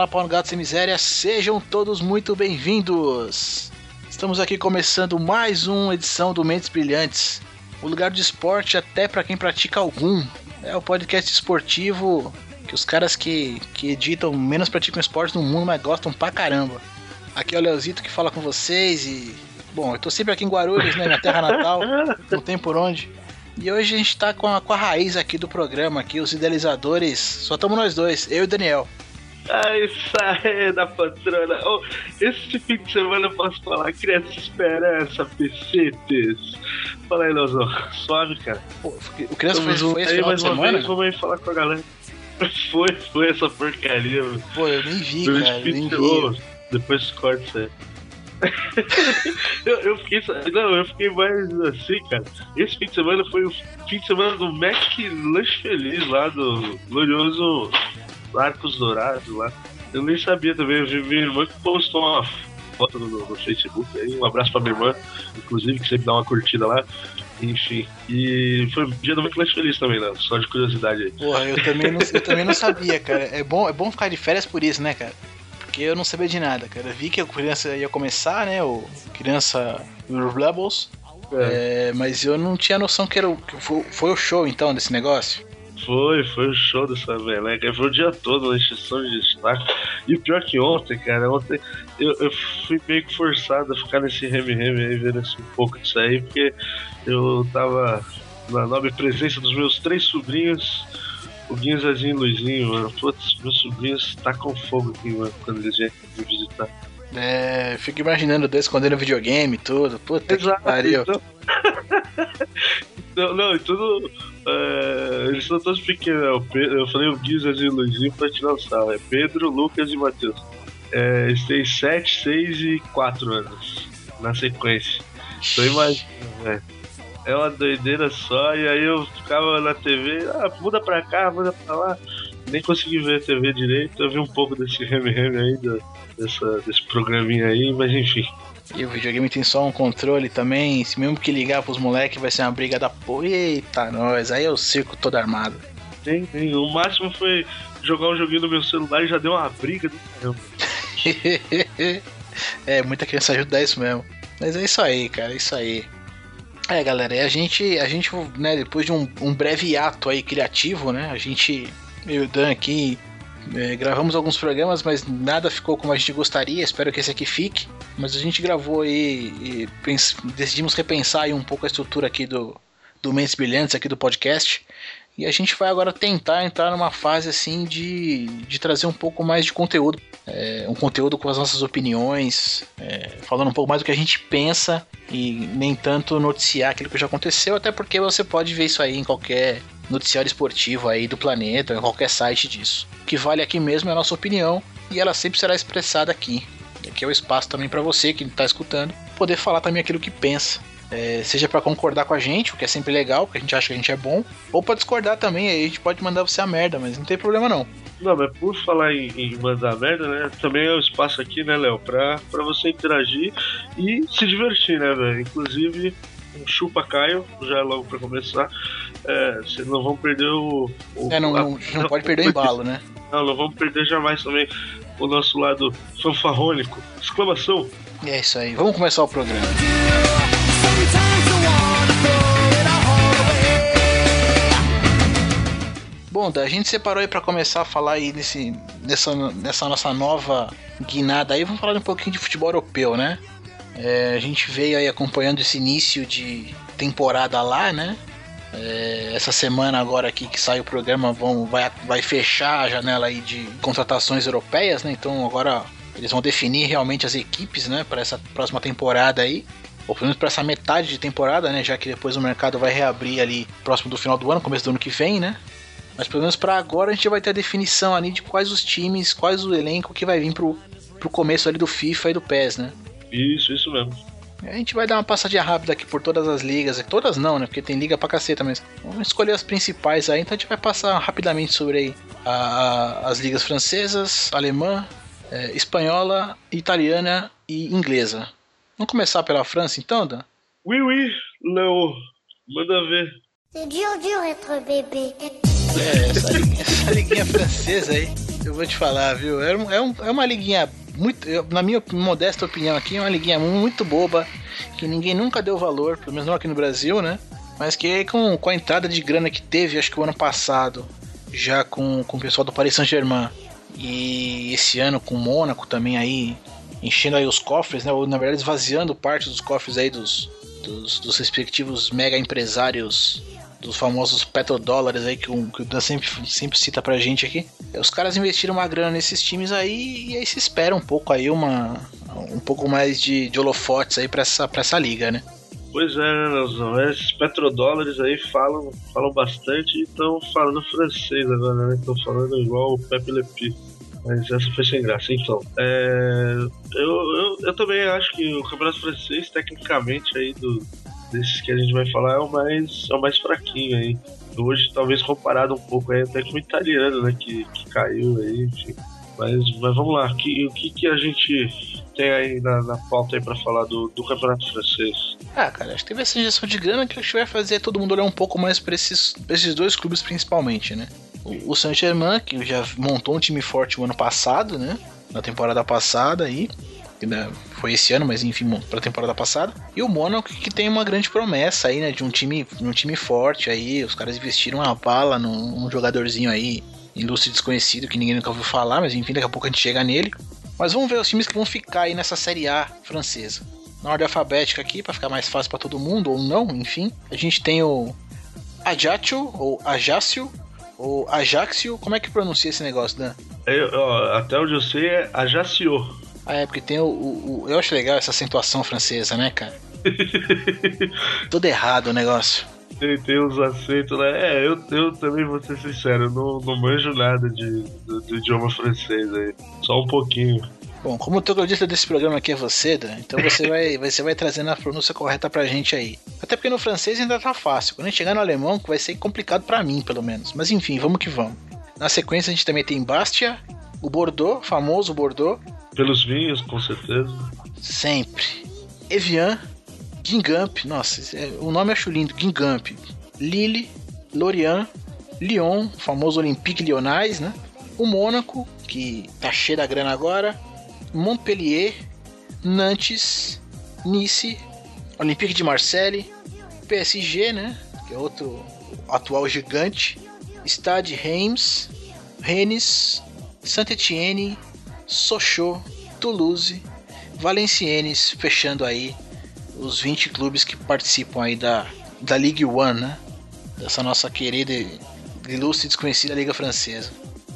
olá, Paulo Gato Sem Miséria, sejam todos muito bem-vindos! Estamos aqui começando mais uma edição do Mentes Brilhantes, o lugar de esporte até para quem pratica algum. É o podcast esportivo que os caras que, que editam menos praticam esporte no mundo, mas gostam pra caramba. Aqui é o Leozito que fala com vocês e. Bom, eu tô sempre aqui em Guarulhos, né? Minha terra natal, não tem por onde. E hoje a gente tá com a, com a raiz aqui do programa, aqui, os idealizadores. Só estamos nós dois, eu e o Daniel. Ah, isso aí da patrona. Oh, esse fim de semana eu posso falar, criança esperança, pecetes. Fala aí, Leozão. Suave, cara. Pô, o criança foi, foi esse aí, final de semana? Vez, vamos aí falar com a galera. Foi, foi essa porcaria, mano. Pô, eu nem vi, cara, nem vi. Oh, depois corta isso aí. eu, eu, fiquei. Não, eu fiquei mais assim, cara. Esse fim de semana foi o fim de semana do Mac Lanche Feliz lá do glorioso Arcos Dourados lá. Eu nem sabia também, eu vi minha irmã que postou uma foto no, no Facebook aí. Um abraço pra minha irmã, inclusive, que sempre dá uma curtida lá. Enfim. E foi um dia do Mac Lanche Feliz também, né? Só de curiosidade aí. Porra, eu também não, eu também não sabia, cara. É bom, é bom ficar de férias por isso, né, cara? porque eu não sabia de nada, cara. Eu vi que a criança ia começar, né? O criança Rebels. É. É, mas eu não tinha noção que era o, que foi, foi, o show então desse negócio. Foi, foi o show dessa meleca. Foi o dia todo na exceção de destaque. E pior que ontem, cara, ontem eu, eu fui meio que forçado a ficar nesse reme-reme aí, vendo assim, um pouco disso aí, porque eu tava na nobre presença dos meus três sobrinhos o Guinzazinho e o Luizinho, mano. Putz, meus sobrinhos tacam fogo aqui, mano, quando eles vêm me visitar. É, fico imaginando dois escondendo videogame e tudo. Puta Exato, que pariu. Então... não, não, e tudo. Eles são todos pequenos. Né? Eu falei o Guizazinho e o Luizinho pra tirar o sal. É Pedro, Lucas e Matheus. É, eles têm 7, 6 e 4 anos na sequência. Então imagina, velho é uma doideira só. E aí eu ficava na TV, ah, muda pra cá, muda pra lá. Nem consegui ver a TV direito. Eu vi um pouco desse reme-reme aí, dessa, desse programinha aí, mas enfim. E o videogame tem só um controle também. Se mesmo que ligar pros moleques vai ser uma briga da porra. Eita, nós. Aí é o circo todo armado. Tem, tem. O máximo foi jogar um joguinho no meu celular e já deu uma briga do caramba. é, muita criança ajuda isso mesmo. Mas é isso aí, cara. É isso aí. É, galera, e a gente, a gente, né, depois de um, um breve ato aí criativo, né, a gente, eu e o Dan aqui, é, gravamos alguns programas, mas nada ficou como a gente gostaria. Espero que esse aqui fique. Mas a gente gravou aí e decidimos repensar aí um pouco a estrutura aqui do, do Mentes Brilhantes, aqui do podcast. E a gente vai agora tentar entrar numa fase assim de, de trazer um pouco mais de conteúdo. É, um conteúdo com as nossas opiniões, é, falando um pouco mais do que a gente pensa e nem tanto noticiar aquilo que já aconteceu, até porque você pode ver isso aí em qualquer noticiário esportivo aí do planeta, em qualquer site disso. O que vale aqui mesmo é a nossa opinião e ela sempre será expressada aqui. Aqui é o espaço também para você que está escutando poder falar também aquilo que pensa. É, seja para concordar com a gente, o que é sempre legal, porque a gente acha que a gente é bom, ou para discordar também, aí a gente pode mandar você a merda, mas não tem problema não. Não, mas por falar em, em mandar merda, né? Também é o espaço aqui, né, Léo, pra, pra você interagir e se divertir, né, velho? Inclusive, um chupa Caio, já logo pra começar. É, vocês não vão perder o. o é, não, a, não, não pode perder o embalo, né? Não, não vamos perder jamais também o nosso lado fanfarrônico. Exclamação! É isso aí, vamos começar o programa. Bom, a gente separou aí para começar a falar aí nesse, nessa, nessa nossa nova guinada aí, vamos falar um pouquinho de futebol europeu, né? É, a gente veio aí acompanhando esse início de temporada lá, né? É, essa semana agora aqui que sai o programa vão, vai, vai fechar a janela aí de contratações europeias, né? Então agora eles vão definir realmente as equipes, né? Para essa próxima temporada aí ou pelo menos para essa metade de temporada, né? Já que depois o mercado vai reabrir ali próximo do final do ano, começo do ano que vem, né? Mas pelo menos para agora a gente vai ter a definição ali de quais os times, quais o elenco que vai vir pro, pro começo ali do FIFA e do PES, né? Isso, isso mesmo. A gente vai dar uma passadinha rápida aqui por todas as ligas. Todas não, né? Porque tem liga pra caceta, mas vamos escolher as principais aí. Então a gente vai passar rapidamente sobre aí a, a, as ligas francesas, alemã, é, espanhola, italiana e inglesa. Vamos começar pela França então, Dan? Oui, oui, Léo. Manda ver. C'est dur, dur être bébé. É, essa liguinha, liguinha francesa aí. Eu vou te falar, viu? É, é, um, é uma liguinha muito. Na minha modesta opinião aqui, é uma liguinha muito boba. Que ninguém nunca deu valor, pelo menos não aqui no Brasil, né? Mas que com, com a entrada de grana que teve, acho que o ano passado, já com, com o pessoal do Paris Saint-Germain, e esse ano com o Mônaco também aí, enchendo aí os cofres, né? Ou na verdade esvaziando parte dos cofres aí dos, dos, dos respectivos mega empresários dos famosos petrodólares aí que o, que o Dan sempre, sempre cita pra gente aqui. Os caras investiram uma grana nesses times aí e aí se espera um pouco aí uma um pouco mais de, de holofotes aí pra essa, pra essa liga, né? Pois é, né, Leozão? Esses petrodólares aí falam, falam bastante e estão falando francês agora, né? Estão falando igual o Pepe Lepi. Mas essa foi sem graça. Então, é, eu, eu, eu também acho que o Campeonato Francês, tecnicamente, aí do, desses que a gente vai falar, é o mais, é o mais fraquinho aí. Hoje, talvez comparado um pouco aí até com o italiano, né? Que, que caiu aí, enfim. Mas, mas vamos lá, que, o que, que a gente tem aí na, na pauta aí pra falar do, do campeonato francês? Ah, cara, acho que teve essa injeção de grana que acho que vai fazer todo mundo olhar um pouco mais pra esses, pra esses dois clubes principalmente, né? O, o Saint-Germain, que já montou um time forte o ano passado, né? Na temporada passada aí. Foi esse ano, mas enfim, para a temporada passada. E o Mônaco que tem uma grande promessa aí, né, de um time, um time forte aí. Os caras investiram uma bala num, num jogadorzinho aí, ilustre desconhecido que ninguém nunca ouviu falar, mas enfim, daqui a pouco a gente chega nele. Mas vamos ver os times que vão ficar aí nessa Série A francesa. Na ordem alfabética aqui, para ficar mais fácil para todo mundo, ou não, enfim. A gente tem o Ajaccio, ou Ajaccio, ou Ajaxio. Como é que pronuncia esse negócio, Dan? Eu, ó, até onde eu sei é Ajaccio. Ah, é, porque tem o, o, o, Eu acho legal essa acentuação francesa, né, cara? Tudo errado o negócio. Tem, tem uns acentos, né? É, eu, eu também vou ser sincero, eu não, não manjo nada de, do, do idioma francês aí. Só um pouquinho. Bom, como o troglodita desse programa aqui é você, Dan, então você vai, você vai trazendo a pronúncia correta pra gente aí. Até porque no francês ainda tá fácil. Quando a gente chegar no alemão, vai ser complicado para mim, pelo menos. Mas enfim, vamos que vamos. Na sequência, a gente também tem Bastia, o Bordeaux, famoso Bordeaux. Pelos vinhos, com certeza. Sempre. Evian, Guingamp, nossa, é, o nome acho lindo, Guingamp. Lille, Lorient, Lyon, famoso Olympique Lyonnais, né? O Mônaco, que tá cheio da grana agora. Montpellier, Nantes, Nice, Olympique de Marseille, PSG, né? Que é outro atual gigante. Stade Reims, Rennes, Saint-Étienne, Sochaux, Toulouse, Valenciennes, fechando aí os 20 clubes que participam aí da, da Ligue 1, né? Dessa nossa querida, ilustre e desconhecida Liga Francesa.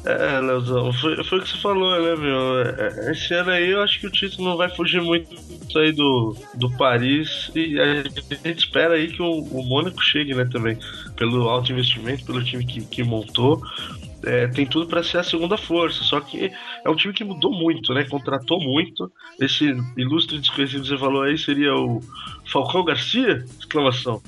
É, Leozão, foi, foi o que você falou, né, meu? É, esse ano aí eu acho que o título não vai fugir muito aí do, do Paris e a gente espera aí que o, o Mônaco chegue, né, também. Pelo alto investimento, pelo time que, que montou. É, tem tudo para ser a segunda força, só que é um time que mudou muito, né? Contratou muito. Esse ilustre desconhecido que você falou aí seria o Falcão Garcia? Exclamação.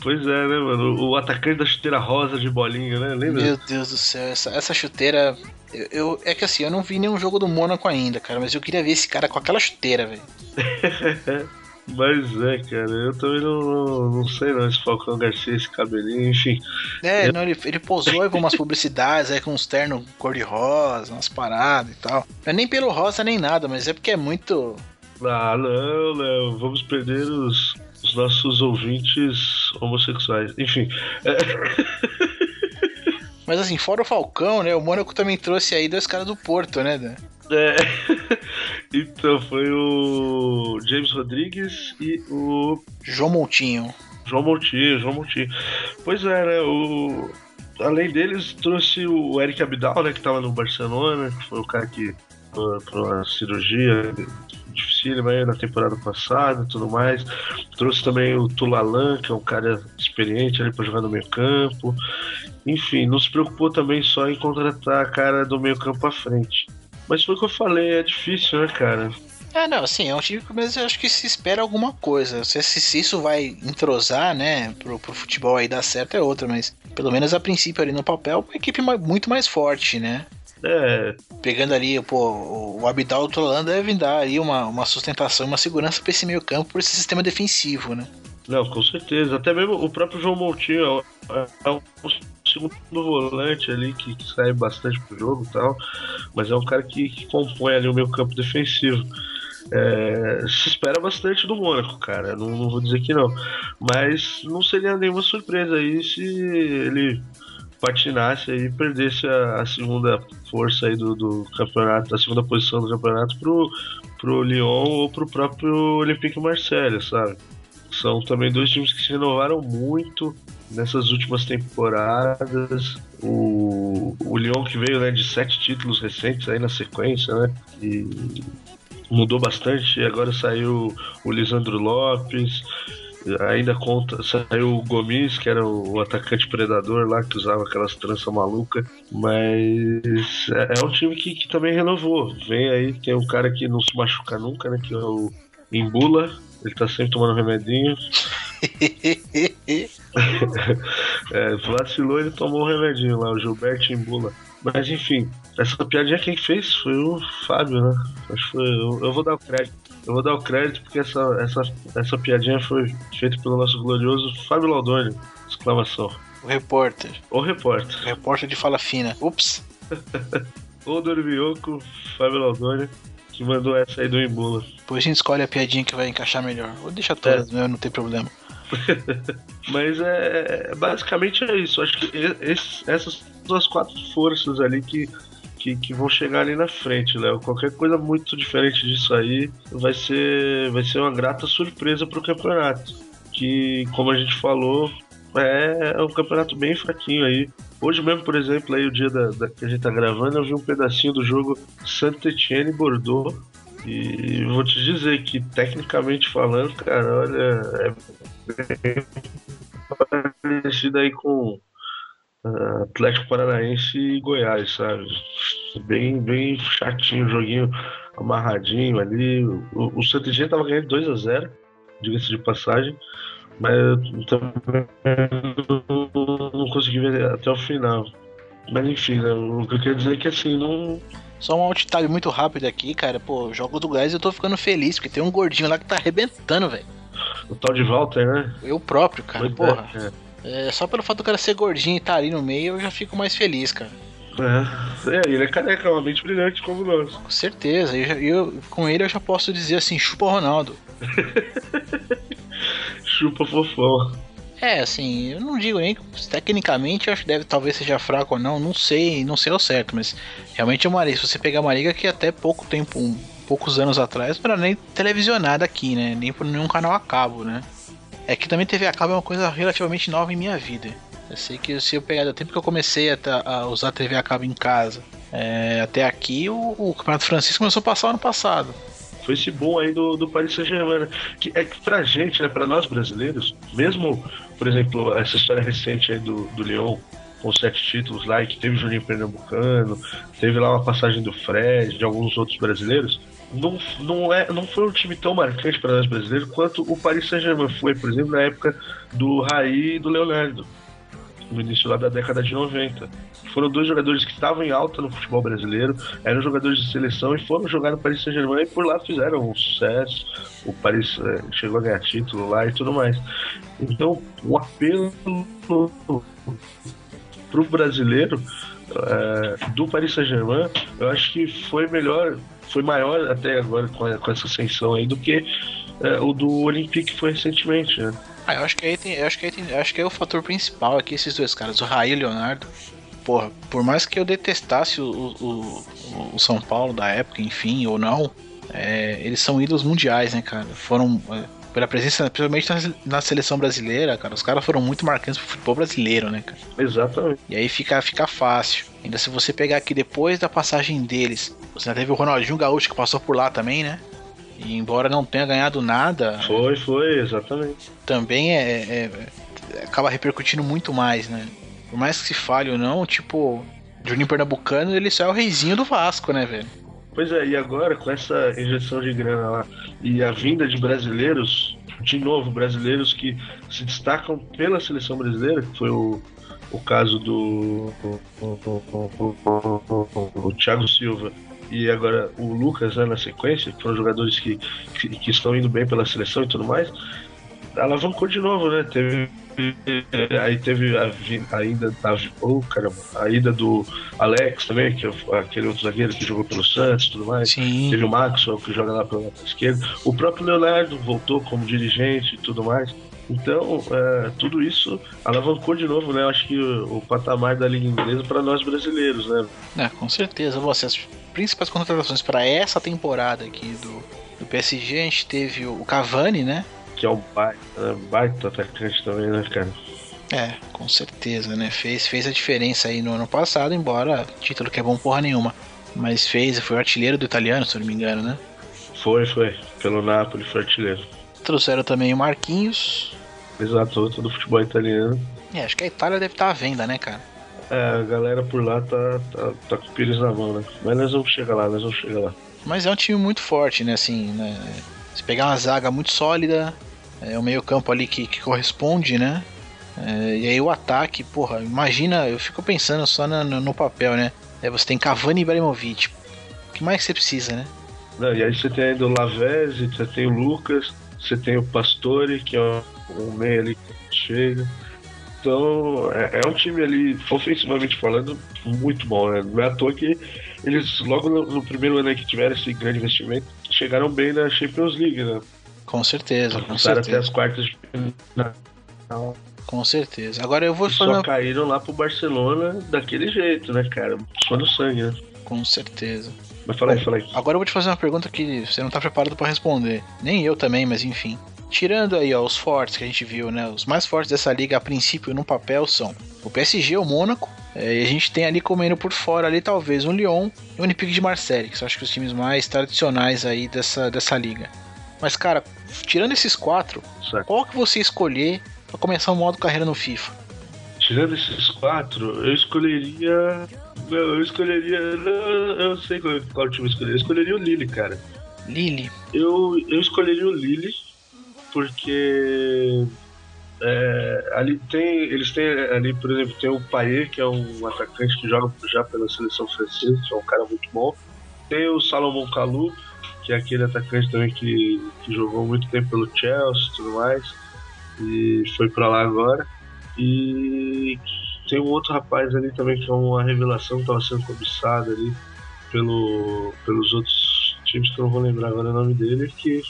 Pois é, né, mano? O atacante da chuteira rosa de bolinha, né? Lembra? Meu Deus do céu, essa, essa chuteira. Eu, eu, é que assim, eu não vi nenhum jogo do Mônaco ainda, cara, mas eu queria ver esse cara com aquela chuteira, velho. Mas é, cara, eu também não, não, não, sei não, esse Falcão Garcia, esse cabelinho, enfim. É, eu... não, ele, ele posou aí com umas publicidades aí com uns ternos cor-de-rosa, umas paradas e tal. Não é nem pelo rosa nem nada, mas é porque é muito. Ah, não, Léo, vamos perder os, os nossos ouvintes homossexuais. Enfim. É... Mas assim, fora o Falcão, né? O Mônaco também trouxe aí dois caras do Porto, né? É. Então foi o James Rodrigues e o. João Moutinho. João Moutinho, João Moutinho. Pois é, né? O... Além deles, trouxe o Eric Abidal, né? Que tava no Barcelona, que foi o cara que. para uma cirurgia dificílima aí na temporada passada e tudo mais. Trouxe também o Tulalan, que é um cara experiente ali para jogar no meio campo. Enfim, não se preocupou também só em contratar a cara do meio campo à frente. Mas foi o que eu falei, é difícil, né, cara? É, não, assim, é um time que mas eu acho que se espera alguma coisa. Se, se isso vai entrosar, né, pro, pro futebol aí dar certo é outra, mas pelo menos a princípio ali no papel, uma equipe muito mais forte, né? É. Pegando ali, pô, o Abidal do Tolan deve dar aí uma, uma sustentação, uma segurança para esse meio campo, por esse sistema defensivo, né? Não, com certeza. Até mesmo o próprio João Moutinho é, é um segundo volante ali que, que sai bastante pro jogo e tal, mas é um cara que, que compõe ali o meu campo defensivo. É, se espera bastante do Mônaco, cara. Não, não, vou dizer que não. Mas não seria nenhuma surpresa aí se ele patinasse e perdesse a, a, segunda força aí do, do, campeonato, a segunda posição do campeonato pro, pro Lyon ou pro próprio Olympique Marseille, sabe? São também dois times que se renovaram muito nessas últimas temporadas. O, o Lyon que veio né, de sete títulos recentes aí na sequência, né? E mudou bastante. Agora saiu o Lisandro Lopes, ainda conta, saiu o Gomes, que era o atacante predador lá, que usava aquelas tranças malucas. Mas é, é um time que, que, também renovou. Vem aí, tem um cara que não se machuca nunca, né? Que é o Embula. Ele tá sempre tomando remedinho. É, vacilou, ele tomou o remedinho lá, o Gilberto Embula. Mas enfim, essa piadinha quem fez foi o Fábio, né? Acho que foi. Eu, eu, vou dar o crédito. Eu vou dar o crédito porque essa, essa, essa piadinha foi feita pelo nosso glorioso Fábio Laudoni! Exclamação. O repórter. O repórter. O repórter de fala fina. Ups. o Dormioco, Fábio Laudoni, que mandou essa aí do Embula. Depois a gente escolhe a piadinha que vai encaixar melhor. Ou deixa todas, é. não tem problema. Mas é, basicamente é isso. Acho que esse, essas são as quatro forças ali que, que, que, vão chegar ali na frente, Léo. Qualquer coisa muito diferente disso aí vai ser, vai ser uma grata surpresa para o campeonato. Que, como a gente falou, é, é, um campeonato bem fraquinho aí. Hoje mesmo, por exemplo, aí o dia da, da, que a gente tá gravando, eu vi um pedacinho do jogo Saint-Etienne Bordeaux. E vou te dizer que, tecnicamente falando, cara, olha, é bem parecido aí com uh, Atlético Paranaense e Goiás, sabe? Bem, bem chatinho joguinho amarradinho ali. O, o tava ganhando 2 a 0 diga-se de passagem, mas eu também não consegui ver até o final. Mas enfim, né, o que eu quero dizer é que assim, não. Só um alt muito rápido aqui, cara. Pô, jogo do Goiás eu tô ficando feliz, porque tem um gordinho lá que tá arrebentando, velho. O tal de Walter, né? Eu próprio, cara, pois porra. É, é. É, só pelo fato do cara ser gordinho e estar tá ali no meio, eu já fico mais feliz, cara. É, é ele é careca, uma mente brilhante como nós. Com certeza, eu, eu, com ele eu já posso dizer assim, chupa Ronaldo. chupa fofão. É, assim, eu não digo nem tecnicamente, eu acho que deve talvez seja fraco ou não, não sei, não sei ao certo, mas realmente é uma liga. Se você pegar uma liga que até pouco tempo, um, poucos anos atrás, não era nem televisionada aqui, né? Nem por nenhum canal a cabo, né? É que também TV a cabo é uma coisa relativamente nova em minha vida. Eu sei que se eu pegar do tempo que eu comecei a, a usar TV a cabo em casa é, até aqui, o, o, Campeonato Francês começou a passar ano passado. Foi esse bom aí do, do Paris Saint-Germain. Né? Que é que pra gente, né, pra nós brasileiros, mesmo, por exemplo, essa história recente aí do, do Lyon, com sete títulos lá, que teve o Juninho Pernambucano, teve lá uma passagem do Fred, de alguns outros brasileiros não, não, é, não foi um time tão marcante para nós brasileiros quanto o Paris Saint-Germain foi, por exemplo, na época do Raí e do Leonardo, no início lá da década de 90. Foram dois jogadores que estavam em alta no futebol brasileiro, eram jogadores de seleção e foram jogar no Paris Saint-Germain e por lá fizeram um sucesso. O Paris é, chegou a ganhar título lá e tudo mais. Então, o apelo para o brasileiro é, do Paris Saint-Germain, eu acho que foi melhor foi maior até agora com, com essa ascensão aí do que é, o do Olympique foi recentemente, né? Ah, eu acho que aí tem, eu acho que aí tem, acho que é o fator principal aqui esses dois caras, o Raí e o Leonardo. Porra, por mais que eu detestasse o, o, o São Paulo da época, enfim, ou não, é, eles são ídolos mundiais, né, cara? Foram é, pela presença, principalmente na, na, seleção brasileira, cara, os caras foram muito marcantes pro futebol brasileiro, né, cara? Exatamente. E aí fica, fica fácil. Ainda se você pegar aqui depois da passagem deles, você teve o Ronaldinho Gaúcho que passou por lá também, né? E embora não tenha ganhado nada. Foi, foi, exatamente. Também é, é, é acaba repercutindo muito mais, né? Por mais que se fale ou não, tipo, Juninho Pernambucano, ele só é o reizinho do Vasco, né, velho? Pois é, e agora com essa injeção de grana lá e a vinda de brasileiros, de novo, brasileiros que se destacam pela seleção brasileira, que foi o, o caso do o, o, o Thiago Silva e agora o Lucas né, na sequência, que foram jogadores que, que, que, estão indo bem pela seleção e tudo mais. alavancou de novo, né? Teve. Aí teve a, a ida da. Oh, caramba, a ida do Alex também, que é aquele outro zagueiro que jogou pelo Santos e tudo mais. Sim. Teve o Maxwell que joga lá pela esquerda. O próprio Leonardo voltou como dirigente e tudo mais. Então, é, tudo isso alavancou de novo, né? Acho que o, o patamar da Liga Inglesa para nós brasileiros, né? É, com certeza. Você, as principais contratações para essa temporada aqui do, do PSG, a gente teve o Cavani, né? Que é um baita, né? baita atacante também, né, cara? É, com certeza, né? Fez, fez a diferença aí no ano passado, embora título que é bom porra nenhuma. Mas fez, foi o artilheiro do italiano, se eu não me engano, né? Foi, foi. Pelo Napoli foi artilheiro. Trouxeram também o Marquinhos. Exato, do futebol italiano. É, acho que a Itália deve estar à venda, né, cara? É, a galera por lá tá, tá, tá com o pires na mão, né? Mas nós vamos chegar lá, nós vamos chegar lá. Mas é um time muito forte, né? Assim, né? Se pegar uma zaga muito sólida, é o meio campo ali que, que corresponde, né? É, e aí o ataque, porra, imagina, eu fico pensando só no, no papel, né? É, você tem Cavani e Ibrahimovic. O que mais você precisa, né? Não, e aí você tem ainda o Lavezzi, você tem o Lucas, você tem o Pastore, que é um, meio ali que chega. Então, é, é, um time ali, ofensivamente falando, muito bom, né? Não é à toa que eles, logo no, no primeiro ano que tiveram esse grande investimento, chegaram bem na Champions League, né? Com certeza, com certeza. até as quartas de final. Com certeza. Agora eu vou falar. Só caíram lá pro Barcelona daquele jeito, né, cara? Só no sangue, né? Com certeza. Mas fala aí, fala aí. Agora eu vou te fazer uma pergunta que você não tá preparado para responder. Nem eu também, mas enfim. Tirando aí ó, os fortes que a gente viu, né? Os mais fortes dessa liga a princípio no papel são o PSG, o Mônaco, é, e a gente tem ali comendo por fora ali talvez um Lyon e o Olympique de Marseille, que são acho que os times mais tradicionais aí dessa, dessa liga. Mas cara, tirando esses quatro, certo. qual que você escolher para começar o modo carreira no FIFA? Tirando esses quatro, eu escolheria. Não, eu escolheria. eu sei qual, qual time eu escolheria. Eu escolheria o Lille, cara. Lille? Eu, eu escolheria o Lille porque é, ali tem, eles têm ali, por exemplo, tem o Payet, que é um atacante que joga já pela seleção francesa, que é um cara muito bom. Tem o Salomon Kalou, que é aquele atacante também que, que jogou muito tempo pelo Chelsea e tudo mais, e foi para lá agora. E tem um outro rapaz ali também que é uma revelação, que estava sendo cobiçado ali pelo, pelos outros times que eu não vou lembrar agora o nome dele, que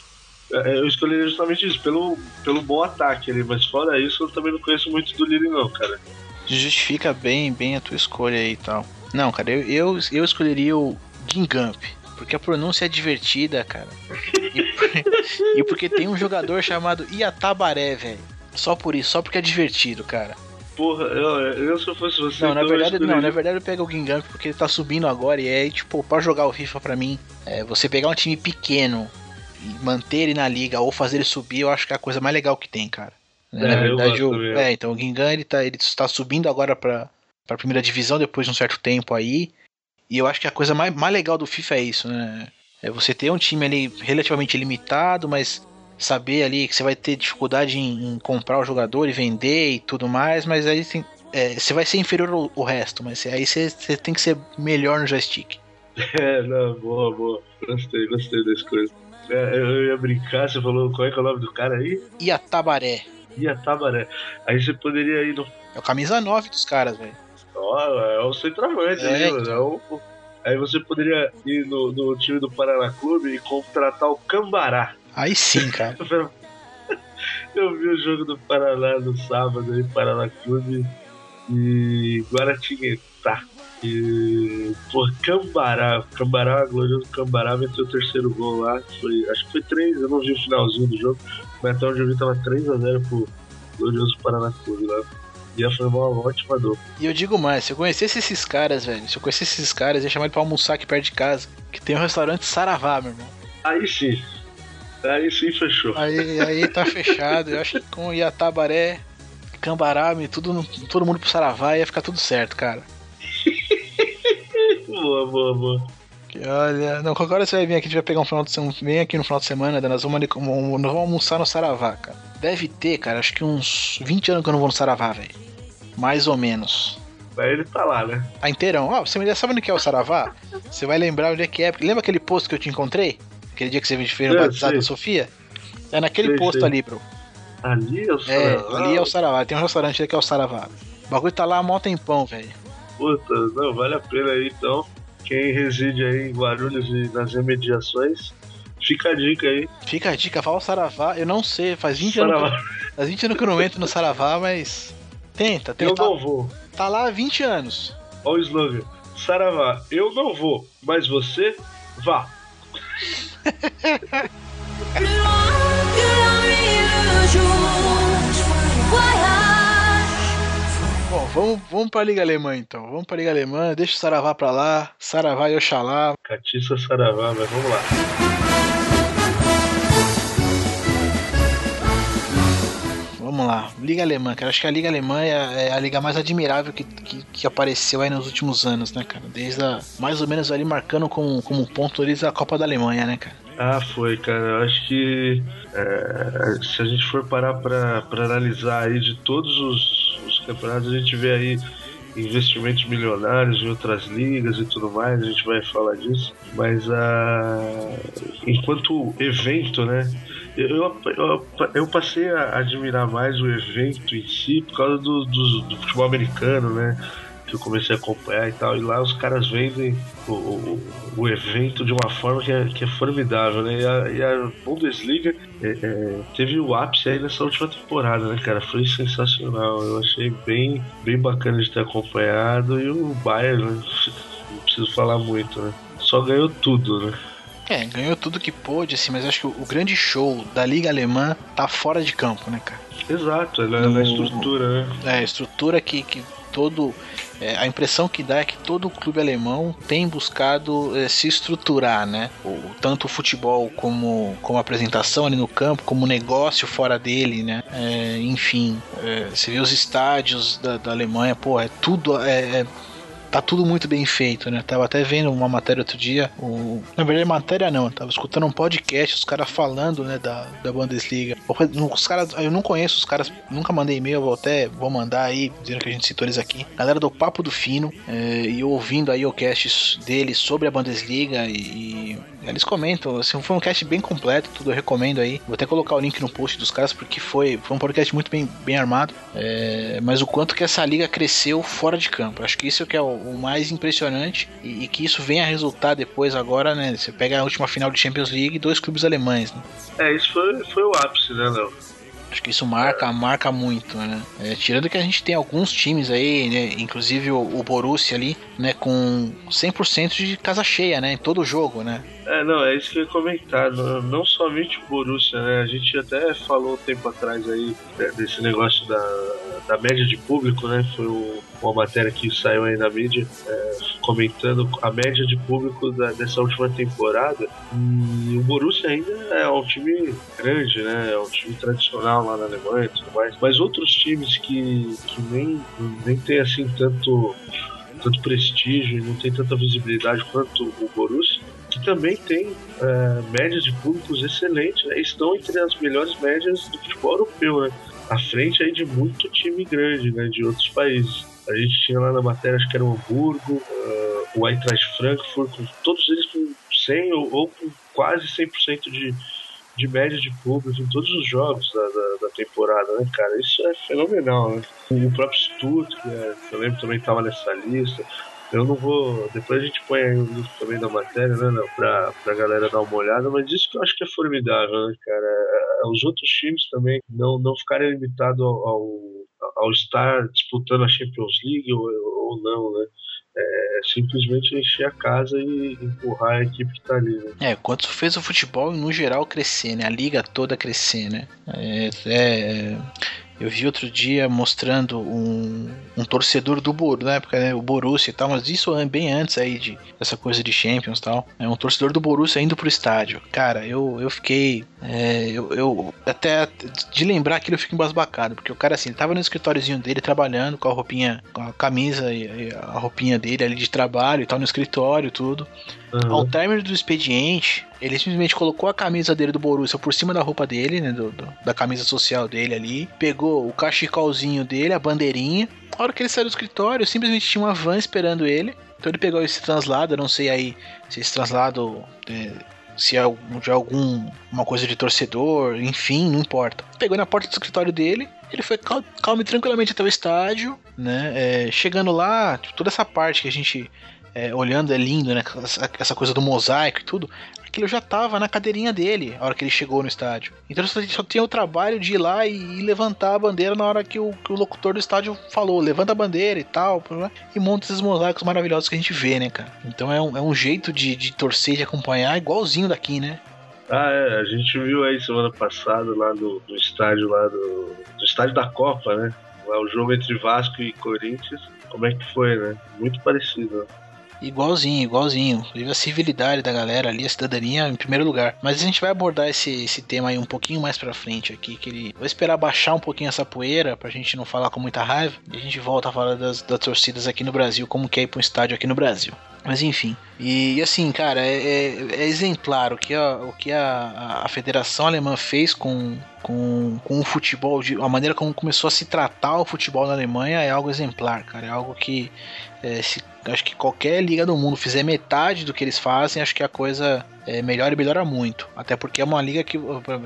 é, eu escolhi justamente isso, pelo, pelo bom ataque ali, mas fora isso eu também não conheço muito do Lille não, cara. Justifica bem, bem a tua escolha aí e tal. Não, cara, eu, eu, eu escolheria o Gingamp, porque a pronúncia é divertida, cara. E, e porque tem um jogador chamado Iatabaré, velho. Só por isso, só porque é divertido, cara. Porra, eu, eu se eu fosse você. Não, na verdade, não, na verdade eu pego o Gingamp porque ele tá subindo agora e é tipo, pra jogar o FIFA pra mim, é, você pegar um time pequeno manter ele na liga ou fazer ele subir, eu acho que é a coisa mais legal que tem, cara. É, na verdade, o, é, então o Gingan ele tá, ele está subindo agora para a primeira divisão depois de um certo tempo aí. E eu acho que a coisa mais, mais legal do FIFA é isso, né? É você ter um time ali relativamente limitado, mas saber ali que você vai ter dificuldade em, em comprar o jogador e vender e tudo mais, mas aí tem, é, você vai ser inferior ao, ao resto, mas aí você, você, tem que ser melhor no joystick. É, não, boa, boa. Gostei, gostei das coisas. É, eu ia brincar, você falou qual é, que é o nome do cara aí? Iatabaré. Iatabaré. Aí você poderia ir no. É o camisa 9 dos caras, velho. Oh, é o centroavante, é, aí, então. é o... Aí você poderia ir no, no time do Paraná Clube e contratar o Cambará. Aí sim, cara. eu vi o jogo do Paraná no sábado aí, Paraná Clube e Guaratinguetá. E, pô, Cambará, Cambará, glorioso Cambará meteu o terceiro gol lá. Foi, acho que foi 3, eu não vi o finalzinho do jogo, mas até onde eu vi tava 3x0 pro glorioso Paraná Clube lá. E foi uma ótima dor. E eu digo mais, se eu conhecesse esses caras, velho, se eu conhecesse esses caras, ia chamar ele pra almoçar aqui perto de casa, que tem um restaurante Saravá, meu irmão. Aí sim. Aí sim fechou. Aí, aí tá fechado. Eu acho que com Iatabaré, Cambará, tudo, todo mundo pro Saravá ia ficar tudo certo, cara. boa, boa, boa. olha, não, hora você vai vir aqui, a gente vai pegar um final de semana, vem aqui no final de semana, nós vamos, nós vamos almoçar no Saravá, cara. Deve ter, cara, acho que uns 20 anos que eu não vou no Saravá, velho. Mais ou menos. Aí ele tá lá, né? Tá inteirão. Ó, oh, você me sabe onde que é o Saravá? você vai lembrar onde é que é. Lembra aquele posto que eu te encontrei? Aquele dia que você fez no batizado da Sofia? É naquele sei, posto sei. ali, bro. Ali é o É, Saravá? ali é o Saravá. Tem um restaurante ali que é o Saravá. O bagulho tá lá há mó tempão, velho. Puta, não, vale a pena aí então. Quem reside aí em Guarulhos e nas remediações, fica a dica aí. Fica a dica, fala o Saravá. Eu não sei, faz 20 anos, Saravá. que- faz 20 anos que eu não entro no Saravá, mas. Tenta, Eu tenta. não vou. Tá lá há 20 anos. Olha o slogan. Saravá, eu não vou, mas você vá. Bom, vamos, vamos pra Liga Alemã então. Vamos pra Liga Alemã, deixa o Saravá pra lá. Saravá e Oxalá. Catiça Saravá, mas vamos lá. Vamos lá. Liga Alemã, cara. Acho que a Liga Alemã é a, é a liga mais admirável que, que, que apareceu aí nos últimos anos, né, cara? Desde a, mais ou menos ali marcando como, como ponto desde a Copa da Alemanha, né, cara? Ah, foi, cara. Eu acho que é, se a gente for parar pra, pra analisar aí de todos os, os campeonatos, a gente vê aí investimentos milionários em outras ligas e tudo mais, a gente vai falar disso. Mas a, enquanto evento, né? Eu, eu, eu passei a admirar mais o evento em si por causa do, do, do futebol americano, né? que eu comecei a acompanhar e tal, e lá os caras vendem o, o, o evento de uma forma que é, que é formidável, né? E a, e a Bundesliga é, é, teve o ápice aí nessa última temporada, né, cara? Foi sensacional. Eu achei bem, bem bacana de ter acompanhado. E o Bayern, né? não preciso falar muito, né? Só ganhou tudo, né? É, ganhou tudo que pôde, assim, mas acho que o, o grande show da Liga Alemã tá fora de campo, né, cara? Exato, na, na estrutura, né? É, a estrutura que, que todo. É, a impressão que dá é que todo clube alemão tem buscado é, se estruturar, né? O, tanto o futebol como, como apresentação ali no campo, como negócio fora dele, né? É, enfim, é, você vê os estádios da, da Alemanha, pô, é tudo. É, tá tudo muito bem feito, né? Tava até vendo uma matéria outro dia. O... Na verdade, matéria não, tava escutando um podcast, os caras falando, né, da, da Bundesliga. Os caras, eu não conheço os caras, nunca mandei e-mail, vou até vou mandar aí, dizendo que a gente citou eles aqui. Galera do Papo do Fino, é, e ouvindo aí o cast deles sobre a Bundesliga e, e eles comentam, assim, foi um cast bem completo, tudo eu recomendo aí. Vou até colocar o link no post dos caras, porque foi, foi um podcast muito bem, bem armado. É, mas o quanto que essa liga cresceu fora de campo. Acho que isso é que é o, o mais impressionante e, e, que isso venha a resultar depois agora, né? Você pega a última final de Champions League dois clubes alemães, né? É, isso foi, foi o ápice, né, Léo? Acho que isso marca, marca muito, né? É, tirando que a gente tem alguns times aí, né? Inclusive o, o Borussia ali, né? Com 100% de casa cheia, né? Em todo jogo, né? É, não, é isso que eu ia comentar. Não, não somente o Borussia, né? A gente até falou um tempo atrás aí desse negócio da, da média de público, né? Foi o, uma matéria que saiu aí na mídia é, comentando a média de público da, dessa última temporada. E o Borussia ainda é um time grande, né? É um time tradicional lá na Alemanha e tudo mais. Mas outros times que, que nem, nem tem assim tanto, tanto prestígio e não tem tanta visibilidade quanto o Borussia que também tem é, médias de públicos excelentes, né? estão entre as melhores médias do futebol europeu, né? à frente aí de muito time grande né? de outros países. A gente tinha lá na matéria, acho que era o Hamburgo, uh, o Eintracht Frankfurt, todos eles com 100 ou, ou com quase 100% de, de média de público em todos os jogos da, da, da, temporada, né, cara? Isso é fenomenal, né? O próprio Stuttgart, que eu lembro também estava nessa lista. Eu não vou. Depois a gente põe aí o link também da matéria, né, Léo? Pra, pra galera dar uma olhada, mas isso que eu acho que é formidável, né, cara? Os outros times também não, não ficarem limitados ao, ao, ao estar disputando a Champions League ou, ou não, né? É simplesmente encher a casa e empurrar a equipe que tá ali, né? É, quanto fez o futebol no geral crescer, né? A liga toda crescer, né? É, é, eu vi outro dia mostrando um, um torcedor do Borussia, na época, né, o Borussia e tal, mas isso bem antes aí de dessa coisa de Champions e tal. É um torcedor do Borussia indo pro estádio. Cara, eu, eu fiquei. É, eu, eu, até de lembrar aquilo eu fico embasbacado, porque o cara assim, ele tava no escritóriozinho dele trabalhando com a roupinha, com a camisa e a roupinha dele ali de trabalho e tal, no escritório tudo. Uhum. Ao término do expediente, ele simplesmente colocou a camisa dele do Borussia por cima da roupa dele, né? Do, do, da camisa social dele ali. Pegou o cachecolzinho dele, a bandeirinha. A hora que ele saiu do escritório, simplesmente tinha uma van esperando ele. Então ele pegou esse translado, eu não sei aí se esse translado é, se é de algum uma coisa de torcedor, enfim, não importa. Pegou na porta do escritório dele, ele foi calmo e tranquilamente até o estádio, né? É, chegando lá, tipo, toda essa parte que a gente é, olhando é lindo, né? Essa, essa, coisa do mosaico e tudo. Aquilo já tava na cadeirinha dele a hora que ele chegou no estádio. Então ele só tinha o trabalho de ir lá e, e levantar a bandeira na hora que o, que o, locutor do estádio falou: levanta a bandeira e tal. E monta esses mosaicos maravilhosos que a gente vê, né, cara? Então é um, é um jeito de, de torcer, de acompanhar, igualzinho daqui, né? Ah, é, a gente viu aí semana passada lá no, no estádio lá do, do estádio da Copa, né? Lá o jogo entre Vasco e Corinthians. Como é que foi, né? Muito parecido. Né? Igualzinho, igualzinho. Vive a civilidade da galera ali, a cidadania em primeiro lugar. Mas a gente vai abordar esse, esse tema aí um pouquinho mais pra frente aqui. Que ele... Vou esperar baixar um pouquinho essa poeira pra gente não falar com muita raiva. E a gente volta a falar das, das torcidas aqui no Brasil, como que é ir pra um estádio aqui no Brasil. Mas enfim. E, e assim, cara, é, é, é, exemplar o que, a, o que a, a Federação Alemã fez com, com, com o futebol, de, a maneira como começou a se tratar o futebol na Alemanha é algo exemplar, cara. É algo que é, se acho que qualquer liga do mundo fizer metade do que eles fazem, acho que a coisa é, melhora e melhora muito. Até porque é uma liga que,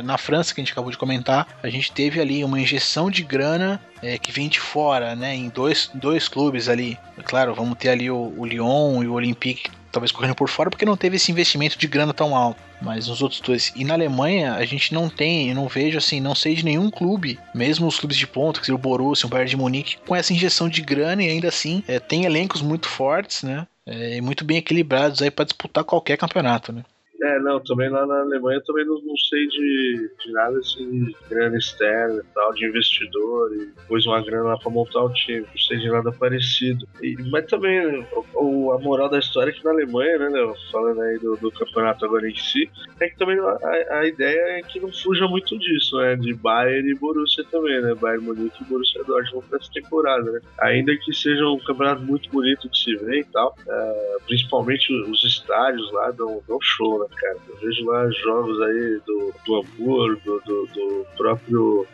na França, que a gente acabou de comentar, a gente teve ali uma injeção de grana é, que vem de fora, né? Em dois, dois clubes ali. Claro, vamos ter ali o, o Lyon e o Olympique talvez correndo por fora porque não teve esse investimento de grana tão alto. Mas nos outros dois. E na Alemanha, a gente não tem, não vejo assim, não sei de nenhum clube, mesmo os clubes de ponta, que seria o Borussia, o Bayern de Munique, com essa injeção de grana e ainda assim é, tem elencos muito fortes, né? É, muito bem equilibrados aí para disputar qualquer campeonato, né? É, não, também lá na Alemanha também não, não sei de, de nada assim, de grana externa e tal, de investidor, e pôs uma grana lá pra montar o time, não sei de nada parecido. E, mas também o, a moral da história é que na Alemanha, né, Léo, falando aí do, do, campeonato agora em si, é que também a, a, ideia é que não fuja muito disso, né, de Bayern e Borussia também, né, Bayern Munique e Borussia Dortmund pra essa temporada, né. Ainda que seja um campeonato muito bonito de se ver e tal, é, principalmente os estádios lá dão, dão show, né cara. Eu vejo lá jogos aí do, do Hamburgo, do, do próprio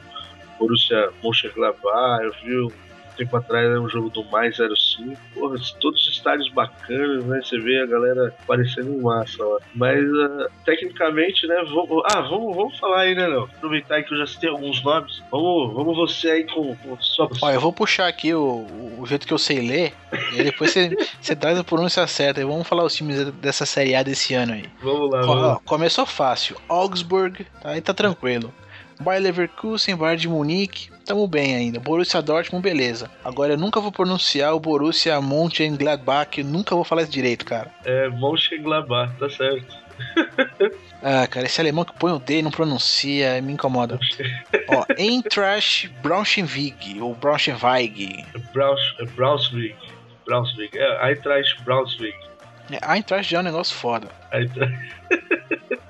Borussia Mönchengladbach, eu vi tempo atrás era um jogo do Mais 05. Porra, todos os estádios bacanas, né? Você vê a galera parecendo massa lá. Mas uh, tecnicamente, né? Vamos, ah, vamos, vamos falar aí, né, Léo? Aproveitar que eu já citei alguns nomes. Vamos, vamos você aí com, com sua. Eu vou puxar aqui o, o jeito que eu sei ler. e depois você, você traz a pronúncia certa. E vamos falar os times dessa Série A desse ano aí. Vamos lá, vamos lá. Começou fácil. Augsburg, tá? Aí tá tranquilo. Bayer Leverkusen, Bayern de Munique, tamo bem ainda. Borussia Dortmund, beleza. Agora eu nunca vou pronunciar o Borussia Mönchengladbach, nunca vou falar isso direito, cara. É, Mönchengladbach, tá certo. ah, cara, esse alemão que põe o D e não pronuncia, me incomoda. Ó, Eintracht Braunschweig, ou Braunschweig. Braunschweig. Braunschweig. É, Eintracht Braunschweig. É, Eintracht já é um negócio foda. Eintracht.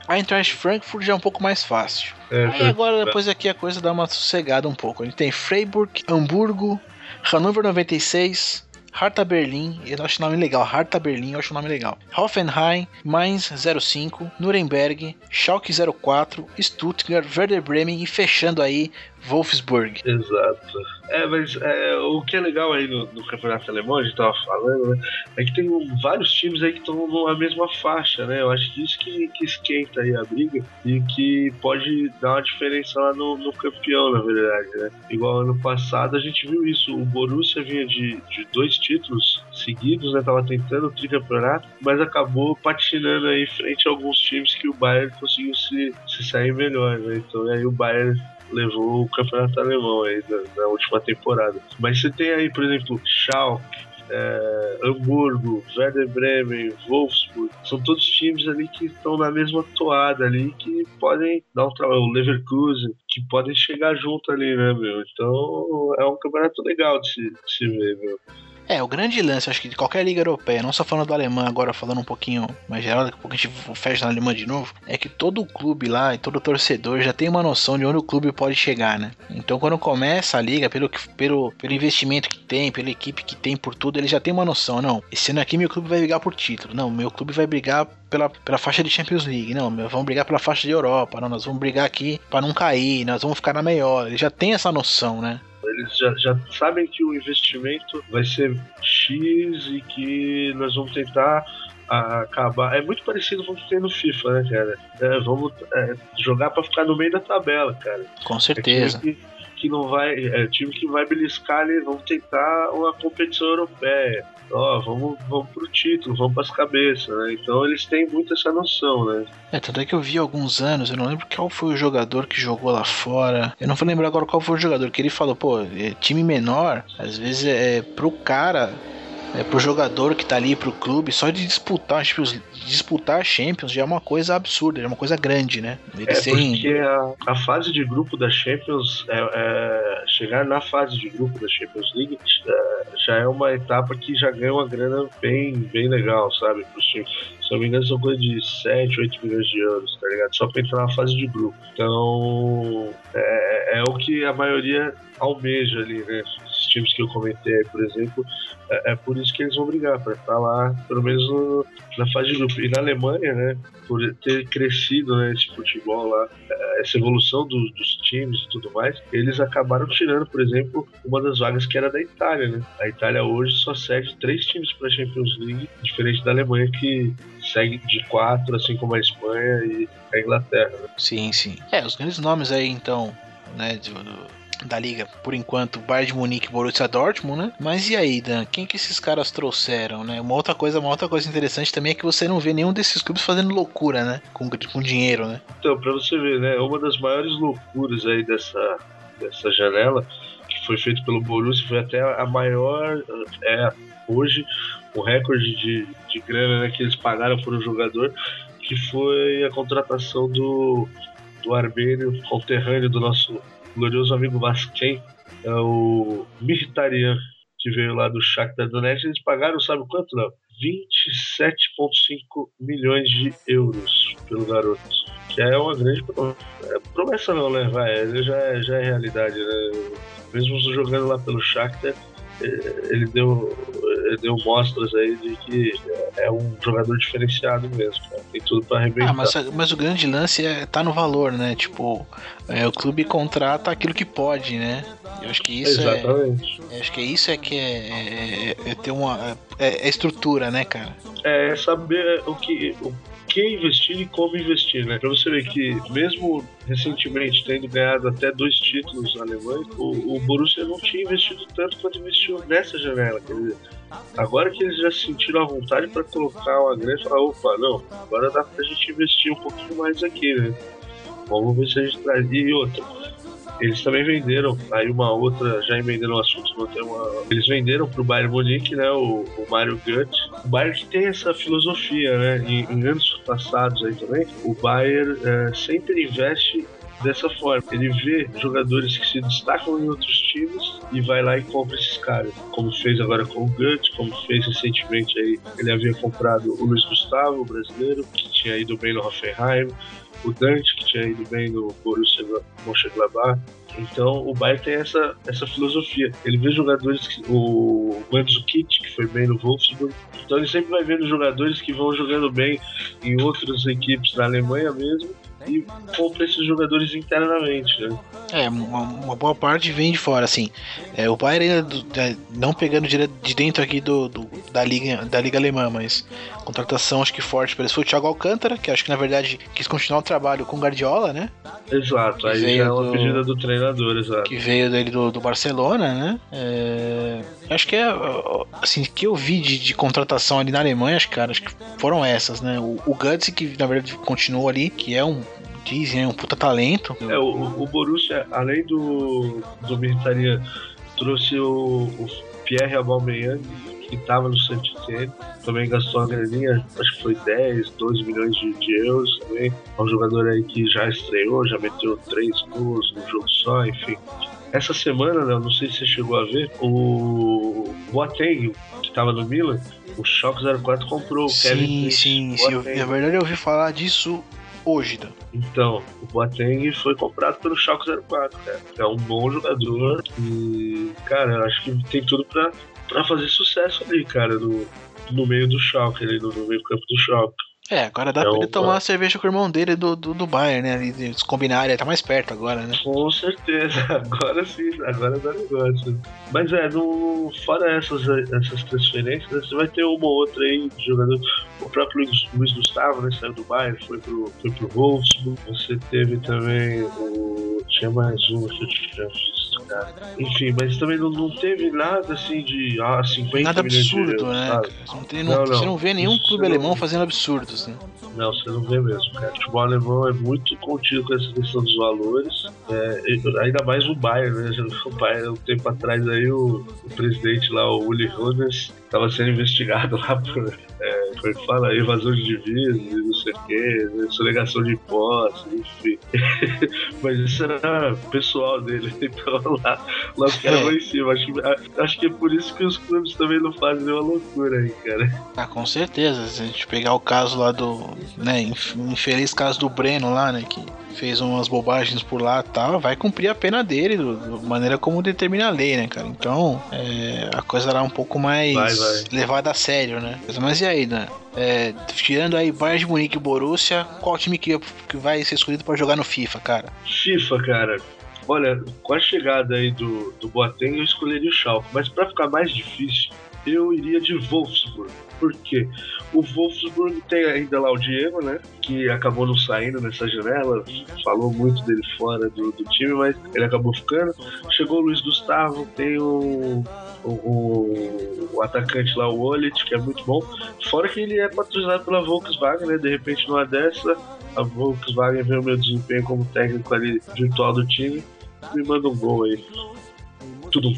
Eintracht Frankfurt já é um pouco mais fácil. É, Aí agora, depois aqui, a coisa dá uma sossegada um pouco. A gente tem Freiburg, Hamburgo, Hannover 96, Harta Berlin, eu acho o nome legal, Harta Berlin, eu acho o nome legal. Hoffenheim, Mainz 05, Nuremberg, Schalke 04, Stuttgart, Werder Bremen e fechando aí Wolfsburg. Exato. É, mas é, o que é legal aí no, no, campeonato alemão, a gente tava falando, né? É que tem vários times aí que estão na mesma faixa, né? Eu acho que isso que, que esquenta aí a briga e que pode dar uma diferença lá no, no campeão, na verdade, né? Igual ano passado a gente viu isso. O Borussia vinha de, de dois títulos seguidos, né? Tava tentando o tricampeonato, mas acabou patinando aí frente a alguns times que o Bayern conseguiu se, se sair melhor, né? Então aí o Bayern levou o campeonato alemão aí na, na última temporada. Mas você tem aí, por exemplo, Schalke, é, Hamburgo, Werder Bremen, Wolfsburg, são todos times ali que estão na mesma toada ali, que podem dar um trabalho, o Leverkusen, que podem chegar junto ali, né, meu? Então é um campeonato legal de se, de se ver, meu. É, o grande lance, acho que de qualquer liga europeia, não só falando do alemão agora, falando um pouquinho mais geral, daqui a pouco a gente fecha na alemã de novo, é que todo clube lá e todo torcedor já tem uma noção de onde o clube pode chegar, né? Então quando começa a liga, pelo, pelo, pelo investimento que tem, pela equipe que tem, por tudo, ele já tem uma noção, não, esse ano aqui meu clube vai brigar por título, não, meu clube vai brigar pela, pela faixa de Champions League, não, vamos brigar pela faixa de Europa, não, nós vamos brigar aqui para não cair, nós vamos ficar na melhor, ele já tem essa noção, né? Eles já, já sabem que o investimento vai ser X e que nós vamos tentar acabar. É muito parecido com o que tem no FIFA, né, cara? É, vamos é, jogar para ficar no meio da tabela, cara. Com certeza. É que não vai. É time que vai beliscar ali, vamos tentar uma competição europeia. Ó, vamos, vamos pro título, vamos pras cabeças, né? Então eles têm muito essa noção, né? É, tanto é que eu vi alguns anos, eu não lembro qual foi o jogador que jogou lá fora. Eu não vou lembrar agora qual foi o jogador, que ele falou, pô, é, time menor, às vezes é pro cara é, pro jogador que tá ali, pro clube, só de disputar, tipo, disputar a Champions já é uma coisa absurda, já é uma coisa grande, né? Eles é porque a, a, fase de grupo da Champions, é, é, chegar na fase de grupo da Champions League é, já é uma etapa que já ganha uma grana bem, bem legal, sabe? Pros times. Se não me engano, são coisa de 7, 8 milhões de euros, tá ligado? Só pra entrar na fase de grupo. Então, é, é o que a maioria almeja ali, né? Esses times que eu comentei, por exemplo, é, é por isso que eles vão brigar, para estar lá, pelo menos no, na fase de grupo. E na Alemanha, né, por ter crescido né, esse futebol lá, é, essa evolução do, dos times e tudo mais, eles acabaram tirando, por exemplo, uma das vagas que era da Itália. Né? A Itália hoje só cede três times para a Champions League, diferente da Alemanha que segue de quatro, assim como a Espanha e a Inglaterra. Né? Sim, sim. É, os grandes nomes aí, então, né, do, da liga, por enquanto, Bayern de Munique Borussia Dortmund, né? Mas e aí, Dan? Quem que esses caras trouxeram, né? Uma outra coisa, uma outra coisa interessante também é que você não vê nenhum desses clubes fazendo loucura, né? Com, com dinheiro, né? Então, para você ver, né? Uma das maiores loucuras aí dessa, dessa janela que foi feito pelo Borussia foi até a maior, é hoje o recorde de, de grana né, que eles pagaram por um jogador, que foi a contratação do, do armênio conterrâneo do nosso glorioso amigo Vasquem, é o Mkhitaryan, que veio lá do Shakhtar Donetsk, eles pagaram, sabe quanto, não? 27,5 milhões de euros pelo garoto. Que é uma grande promessa. É promessa não, né? Vai, já, é, já é realidade, né? Mesmo jogando lá pelo Shakhtar, ele deu, ele deu mostras aí de que é um jogador diferenciado mesmo, tem tudo para arrebentar. Ah, mas, mas o grande lance é tá no valor, né? Tipo, é, o clube contrata aquilo que pode, né? Eu acho que isso é- Exatamente. é. Acho que isso é que é, é, é ter uma. É, é, estrutura, né, cara? É saber o que. O que investir e como investir, né? Pra você ver que, mesmo recentemente tendo ganhado até dois títulos alemães, o, o Borussia não tinha investido tanto quanto investiu nessa janela. Quer dizer, agora que eles já sentiram a vontade para colocar uma grande, falar, opa, não, agora dá pra gente investir um pouquinho mais aqui, né? Vamos ver se a gente traz. E outra, eles também venderam, aí uma outra, já emendando o assunto, uma, eles venderam pro Bayern Munique, né, o, o Mario Götze. O Bayern que tem essa filosofia, né, em, em anos passados aí também, o Bayern é, sempre investe dessa forma. Ele vê jogadores que se destacam em outros times e vai lá e compra esses caras. Como fez agora com o Guts, como fez recentemente aí, ele havia comprado o Luiz Gustavo, o brasileiro, que tinha ido bem no Hoffenheim o Dante, que tinha ido bem no Borussia Mönchengladbach. Então o Bayern tem essa, essa filosofia. Ele vê jogadores que. O Mandzukic, que foi bem no Wolfsburg. Então ele sempre vai vendo jogadores que vão jogando bem em outras equipes na Alemanha mesmo e compra esses jogadores internamente, né? É, uma, uma, boa parte vem de fora, assim. É, o Bayern ainda é, não pegando direto de dentro aqui do, do, da, liga, da liga alemã, mas contratação acho que forte para eles foi o Thiago Alcântara, que acho que na verdade quis continuar o trabalho com o Guardiola, né? Exato, aí veio é uma do, pedida do treinador, exato. Que veio dele do, do Barcelona, né? É, acho que é assim, que eu vi de, de, contratação ali na Alemanha, acho, cara, acho que foram essas, né? O, o Guts, que na verdade continuou ali, que é um dizem, é um puta talento. É, o, o Borussia, além do, do Mkhitaryan, trouxe o, o Pierre Aubameyang, que estava no saint também gastou uma graninha, acho que foi 10, 12 milhões de, de, euros também. É um jogador aí que já estreou, já meteu 3 gols no jogo só, enfim. Essa semana, né, não sei se você chegou a ver, o Boateng, que estava no Milan, o Schalke 04 comprou o sim, Kevin Sim, sim, na verdade eu ouvi falar disso hoje, Dan. Então, o Boateng foi comprado pelo Schalke 04, cara. É um bom jogador e, cara, acho que tem tudo pra, pra fazer sucesso ali, cara, no, no meio do Schalke, ali, no, no meio campo do Schalke. É, agora dá É pra ele tomar a cerveja com o irmão dele do, do, do Bayern, né? Eles combinarem, tá mais perto agora, né? Com certeza, agora sim, agora dá negócio. Mas é, no, fora essas, essas transferências, você vai ter uma ou outra aí de jogador. O próprio Luiz, Luiz Gustavo, né? Saiu do Bayern, foi pro, foi pro Wolfsburg. Você teve também o. Tinha mais um, deixa eu cara. Enfim, mas também não, não teve nada assim de. Ah, 50 Nada milhões de absurdo, euros, né? sabe? não, tem, não- Não, você não vê nenhum clube não- alemão fazendo absurdos, né? Não, você não vê mesmo, cara. O futebol alemão é muito contido com essa questão dos valores. É, ainda mais o Bayern, né? O Bayern, um tempo atrás aí, o, o presidente lá, o Uli Hoeneß, estava sendo investigado lá por, é, que fala, evasão de divisas não sei o quê, né? sonegação de impostos, enfim. Mas isso era pessoal dele, então lá, lá os caras vão em cima. Acho que, acho que é por isso que os clubes também não fazem uma loucura aí, cara. Ah, com certeza. Se a gente pegar o caso lá do. né, inf- infeliz caso do Breno lá, né? Que fez umas bobagens por lá e tal, vai cumprir a pena dele, do, do maneira como determina a lei, né, cara? Então, é, a coisa é um pouco mais Vai, vai. levada a sério, né? Mas e aí, né? É, tirando aí Bayern de Munique e Borussia, qual time que, que vai ser escolhido pra jogar no FIFA, cara? FIFA, cara. Olha, com a chegada aí do, do Boateng, eu escolheria o Schalke. Mas pra ficar mais difícil, eu iria de Wolfsburg. Por quê? O Wolfsburg tem ainda lá o Diego, né? Que acabou não saindo nessa janela. Falou muito dele fora do, do time, mas ele acabou ficando. Chegou o Luiz Gustavo, tem o, o, o- atacante lá, o Olit, que é muito bom. Fora que ele é patrocinado pela Volkswagen, né? De repente, numa dessa, a Volkswagen vê o meu desempenho como técnico ali virtual do time me manda um gol aí. Tudo.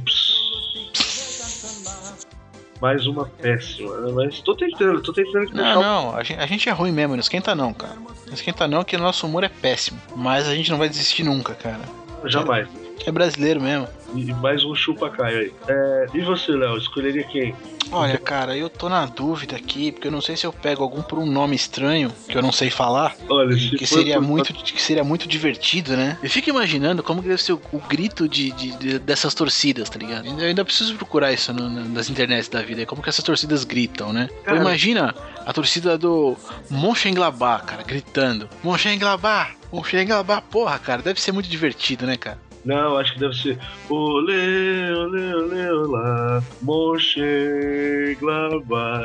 Mais uma péssima, né? Mas tô tentando, tô tentando que Não, não, a gente, a gente é ruim mesmo, não esquenta não, cara. Não esquenta não, que o nosso humor é péssimo. Mas a gente não vai desistir nunca, cara. Jamais. É brasileiro mesmo. E mais um chupa-caio aí. É, e você, Léo, escolheria quem? Olha, cara, eu tô na dúvida aqui, porque eu não sei se eu pego algum por um nome estranho, que eu não sei falar, Olha, se que seria por- muito, que seria muito divertido, né? Eu fico imaginando como que deve ser o, o grito de, de- de- dessas torcidas, tá ligado? Eu ainda preciso procurar isso no- na- nas internets da vida, como que essas torcidas gritam, né? Cara. imagina a torcida do Mönchengladbach, cara, gritando. Mönchengladbach, Mönchengladbach, porra, cara, deve ser muito divertido, né, cara? Não, acho que deve ser Olê, olê, olê, olá.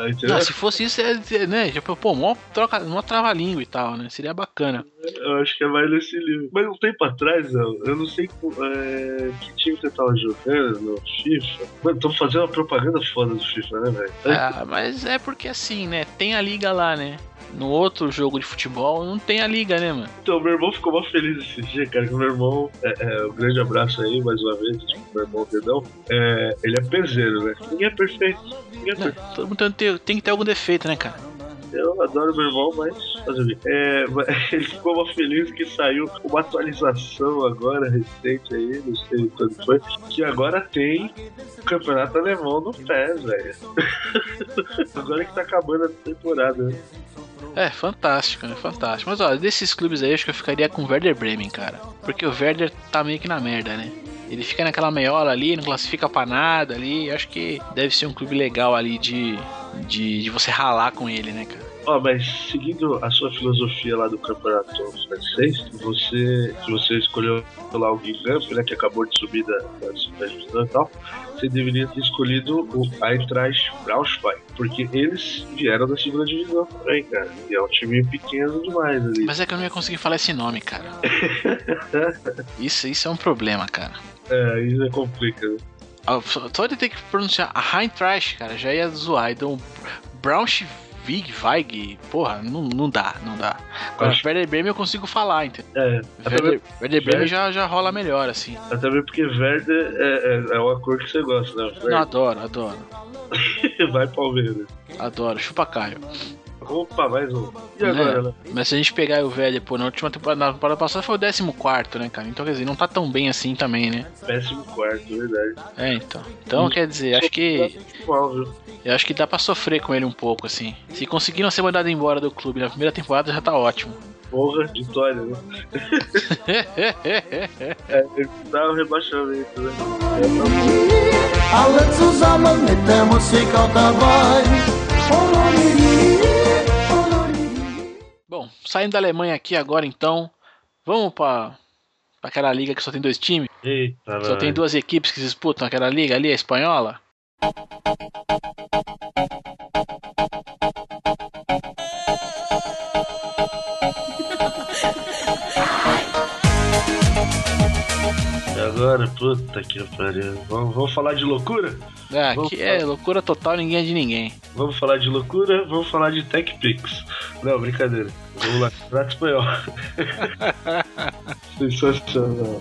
Entendeu? Não, se fosse isso, é, é, né? Tipo, pô, mó, troca, mó trava-língua e tal, né? Seria bacana. Eu acho que é mais nesse livro. Mas um tempo atrás, Léo, eu não sei é, que time você tava jogando no FIFA. Mano, estão fazendo uma propaganda foda do FIFA, né, velho? Ah, mas é porque assim, né? Tem a liga lá, né? No outro jogo de futebol não tem a liga, né, mano? Então, meu irmão ficou mó feliz esse dia, cara, que meu irmão, é, é, um grande abraço aí, mais uma vez, meu irmão Dedão, é, ele é peseiro, né? Ninguém é perfeito, ninguém é perfeito. Todo mundo tem- tem que ter algum defeito, né, cara? Eu adoro meu irmão, mas fazer o? É, ele ficou mó feliz que saiu uma atualização agora, recente aí, não sei quando foi, que agora tem campeonato alemão no pé, velho. agora que tá acabando a temporada, né? É, fantástico, né? Fantástico. Mas olha, desses clubes aí, acho que eu ficaria com o Werder Bremen, cara. Porque o Werder tá meio que na merda, né? Ele fica naquela meiola ali, não classifica pra nada ali. Acho que deve ser um clube legal ali de, de, de você ralar com ele, né, cara? Ó, mas seguindo a sua filosofia lá do campeonato francês, você, se você escolheu lá o Guingamp, né, que acabou de subir da, da, da divisão e tal, você deveria ter escolhido o Eintracht Braunschweig, porque eles vieram da segunda divisão também, cara. E é um time pequeno demais ali. Mas é que eu não ia conseguir falar esse nome, cara. Isso, isso é um problema, cara. É, isso é complica, né? Ah, Só de ter que pronunciar a Eintracht, cara, já ia zoar. Então, Braunschweig, Weig, porra, não, não dá, não dá. Agora, Acho- Werder Bremen eu consigo falar, entendeu? É, Werder, Werder Bremen já, já rola melhor, assim. até mesmo porque verde é, é, é uma cor que você gosta, né? Não, Verde. adoro, adoro, Vai Palmeiras. adoro. Chupa Caio. Opa, mais um. E Né? agora, né? Mas se a gente pegar o Werder, pô, na última temporada, na temporada passada foi o 14, né, cara? Então, quer dizer, não tá tão bem assim também, né? Péssimo quarto, verdade. É, então. Então, Hum. quer dizer, acho que. Viu? Eu acho que dá pra sofrer com ele um pouco, assim. Se conseguir não ser mandado embora do clube na primeira temporada, já tá ótimo. Porra, vitória, né? É, ele dá um rebaixamento, né? Alle zusammen mit der Musik auch dabei. Saindo da Alemanha aqui agora então. Vamos para aquela liga que só tem dois times? Eita, Só tem duas equipes que disputam aquela liga ali, a espanhola? Agora, puta que pariu. Vamos, vamos falar de loucura? Ah, Vamos que é loucura total, ninguém é de ninguém. Vamos falar de loucura? Vamos falar de TechPix. Não, brincadeira. Vamos lá, Espanhol.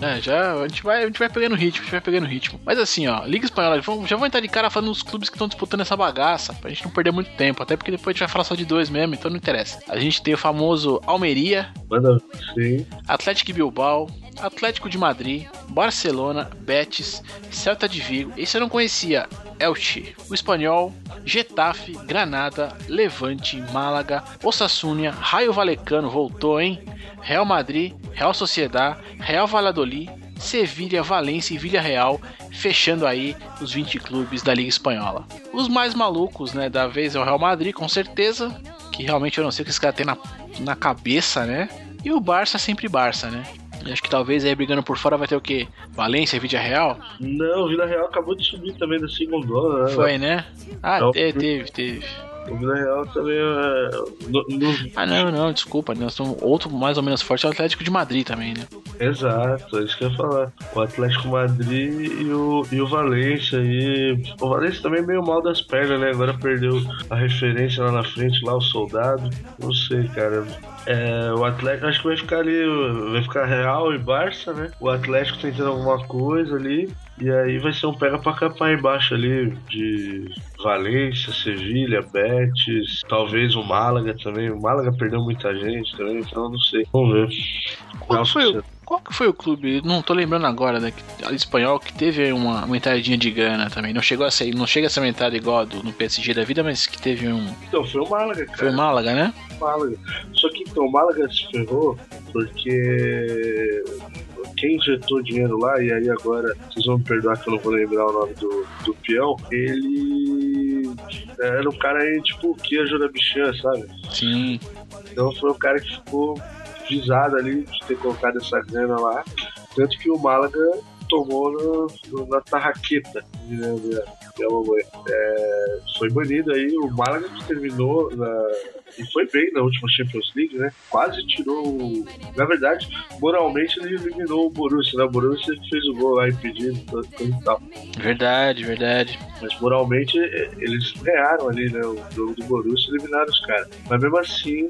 É, já a gente, vai, a gente vai pegando ritmo, a gente vai pegando ritmo. Mas assim, ó, Liga Espanhola, vamos- já vou entrar de cara falando dos clubes que estão disputando essa bagaça, pra gente não perder muito tempo, até porque depois a gente vai falar só de dois mesmo, então não interessa. A gente tem o famoso Almeria, Manda sim. Atlético Bilbao, Atlético de Madrid, Barcelona, Betis, Celta de Vigo. Esse eu não conhecia. Elche, o Espanhol, Getafe, Granada, Levante, Málaga, Osasuna, Raio Valecano voltou, hein? Real Madrid, Real Real Valladolid, Sevilha, Valência e Villarreal, fechando aí os 20 clubes da Liga Espanhola. Os mais malucos, né, da vez é o Real Madrid, com certeza, que realmente eu não sei o que esse cara tem na, na cabeça, né? E o Barça sempre Barça, né? E Acho que talvez aí brigando por fora vai ter o quê? Valência, Vídeo Real? Não, o Vila Real acabou de subir também da segunda, né? Foi, né? Ah, Não. teve, teve, teve. O Vila Real também é. No, no- Ah, não, não, desculpa. Nós estamos outro mais ou menos forte é o Atlético de Madrid também, né? Exato, é isso que eu ia falar. O Atlético Madrid e o, e o Valência. E o Valência também é meio mal das pernas, né? Agora perdeu a referência lá na frente, lá o soldado. Não sei, cara. É, o Atlético, acho que vai ficar ali, vai ficar Real e Barça, né? O Atlético tentando alguma coisa ali. E aí vai ser um pega pra capar embaixo ali de Valência, Sevilha, Betis, talvez o Málaga também. O Málaga perdeu muita gente também, então não sei. Vamos ver. Qual Nossa, foi, o, qual que foi o clube? Não tô lembrando agora, né? espanhol que teve uma, uma entradinha de grana também. Não chegou a ser, não chega a ser uma entrada igual a do, no PSG da vida, mas que teve um. Então, foi o Málaga, cara. Foi o Málaga, né? Málaga. Só que então, o Málaga se ferrou porque quem injetou dinheiro lá, e aí agora vocês vão me perdoar que eu não vou lembrar o nome do, do peão, ele era um cara aí, tipo, que ia Jura Bichan, sabe? Sim. Então foi o cara que ficou visado ali de ter colocado essa grana lá. Tanto que o Málaga tomou no, na tarraqueta. né, da- da mamãe. É, foi banido aí, o Málaga que terminou na- e foi bem na última Champions League, né? Quase tirou. o- Na verdade, moralmente ele eliminou o Borussia, né? O Borussia fez o gol lá impedido coisa e tal. Verdade, verdade. Mas moralmente eles ganharam ali, né? O jogo do Borussia e eliminaram os caras. Mas mesmo assim,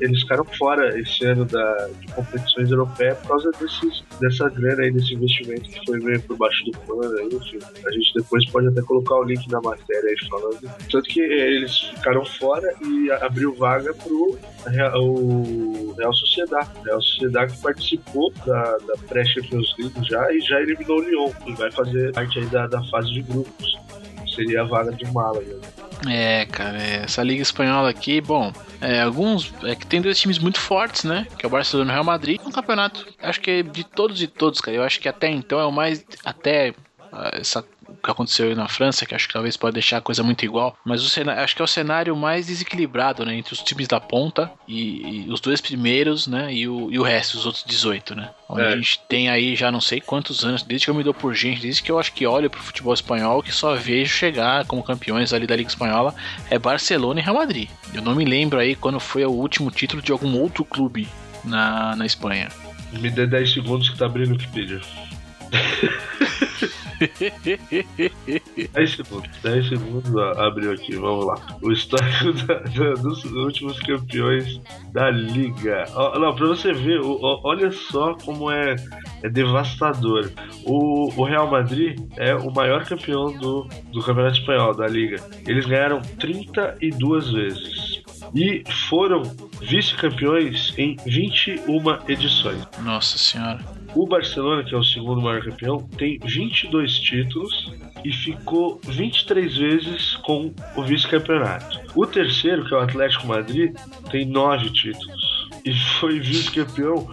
eles ficaram fora esse ano da, de competições europeias por causa desses, dessa grana aí, desse investimento que foi meio por baixo do pano. aí, Enfim, a gente depois pode até colocar o link na matéria aí falando. Tanto que é, eles ficaram fora e abriu vaga Real, o Real Sociedade. Real Sociedade que participou da, da pré-Champions League já e já eliminou o Lyon, que vai fazer parte aí da, da fase de grupos seria a vaga do Málaga. É, cara, é, essa liga espanhola aqui, bom, é, alguns é que tem dois times muito fortes, né? Que é o Barcelona e o Real Madrid. No campeonato, acho que é de todos e todos, cara. Eu acho que até então é o mais até ah, essa o que aconteceu aí na França, que acho que talvez pode deixar a coisa muito igual, mas o cenário, acho que é o cenário mais desequilibrado, né, entre os times da ponta e, e os dois primeiros, né, e o, e o resto, os outros 18, né. Onde É. a gente tem aí já não sei quantos anos, desde que eu me dou por gente, desde que eu acho que olho pro futebol espanhol, que só vejo chegar como campeões ali da Liga Espanhola, é Barcelona e Real Madrid. Eu não me lembro aí quando foi o último título de algum outro clube na, na Espanha. Me dê 10 segundos que tá abrindo o Wikipedia. 10 segundos, 10 segundos, abriu aqui, vamos lá. O histórico da- da- dos últimos campeões da Liga. Ó, não, pra você ver, ó, olha só como é, é devastador. O, o Real Madrid é o maior campeão do, do Campeonato Espanhol, da Liga. Eles ganharam 32 vezes. E foram vice-campeões em 21 edições. Nossa senhora. O Barcelona, que é o segundo maior campeão, tem 22 títulos e ficou 23 vezes com o vice-campeonato. O terceiro, que é o Atlético Madrid, tem 9 títulos e foi vice-campeão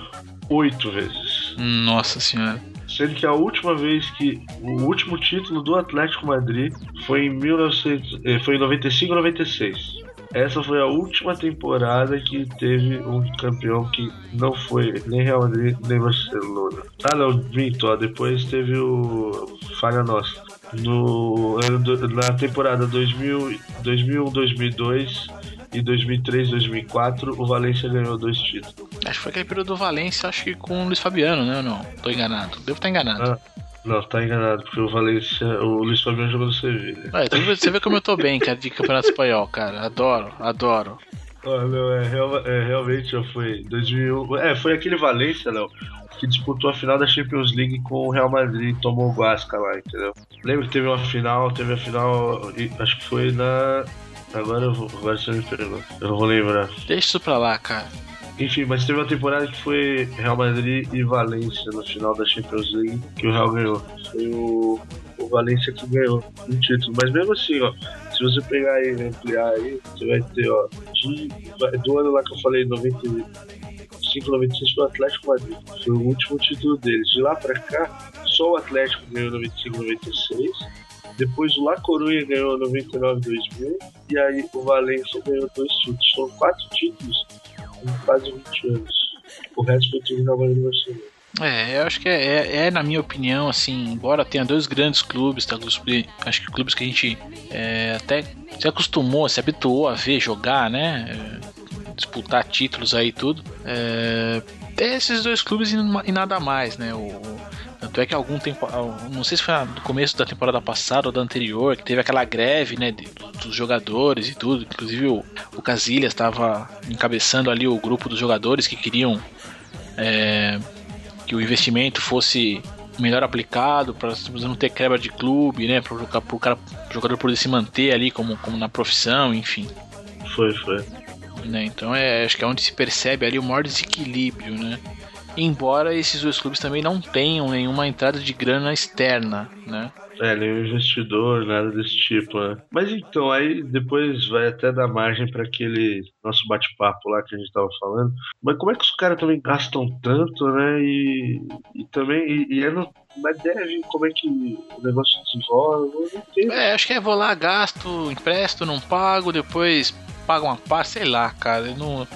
8 vezes. Nossa senhora. Sendo que a última vez que o último título do Atlético Madrid foi em 1900, eh, foi em 95 96. Essa foi a última temporada que teve um campeão que não foi nem Real Madrid nem Barcelona. Ah, não, minto, ó, depois teve o falha nossa. No na temporada 2000, 2001, 2002 e 2003, 2004, o Valência ganhou dois títulos. Acho que foi aquele período do Valência, acho que com o Luiz Fabiano, né? Ou não? Tô enganado. Devo estar enganado. Ah, não, tá enganado, porque o Valência, o Luiz Fabiano jogou no Sevilha. Ah, então você vê como eu tô bem, cara, de Campeonato Espanhol, cara. Adoro, adoro. Ah, não, é, real, é, realmente já foi 2001. É, foi aquele Valência, não, que disputou a final da Champions League com o Real Madrid e tomou o Guasca lá, entendeu? Lembra que teve uma final, teve a final, acho que foi na. Agora eu vou, agora você me pergunta, eu não vou lembrar. Deixa isso pra lá, cara. Enfim, mas teve uma temporada que foi Real Madrid e Valência no final da Champions League, que o Real ganhou. Foi o, o Valência que ganhou um título. Mas mesmo assim, ó, se você pegar e ampliar aí, você vai ter, ó, de, do ano lá que eu falei, 95, 96, foi o Atlético Madrid. Foi o último título deles. De lá pra cá, só o Atlético ganhou 95, 96. Depois o La Coruña ganhou 99, 2000. E aí o Valência ganhou dois títulos. São quatro títulos quase 20 anos. O resto foi tudo na Bahia Barcelona. É, eu acho que é, é, é, na minha opinião, assim, embora tenha dois grandes clubes, tá, acho que clubes que a gente é, até se acostumou, se habituou a ver jogar, né? É, disputar títulos aí e tudo. É, esses dois clubes e nada mais, né? O, tanto é que algum tempo, não sei se foi no começo da temporada passada ou da anterior, que teve aquela greve, né, dos jogadores e tudo. Inclusive o, o Casilhas estava encabeçando ali o grupo dos jogadores que queriam é, que o investimento fosse melhor aplicado para não ter quebra de clube, né, para o cara, o jogador poder se manter ali como, como na profissão, enfim. Foi, foi. Né, então é, acho que é onde se percebe ali o maior desequilíbrio, né? Embora esses dois clubes também não tenham nenhuma entrada de grana externa, né? É, nenhum investidor, nada desse tipo, né? Mas então, aí depois vai até dar margem para aquele nosso bate-papo lá que a gente tava falando. Mas como é que os caras também gastam tanto, né? E, e também, e, e é no, mas deve, como é que o negócio desenvolve? É, acho que é vou lá, gasto, empresto, não pago, depois pago uma parte, sei lá, cara. Eu não,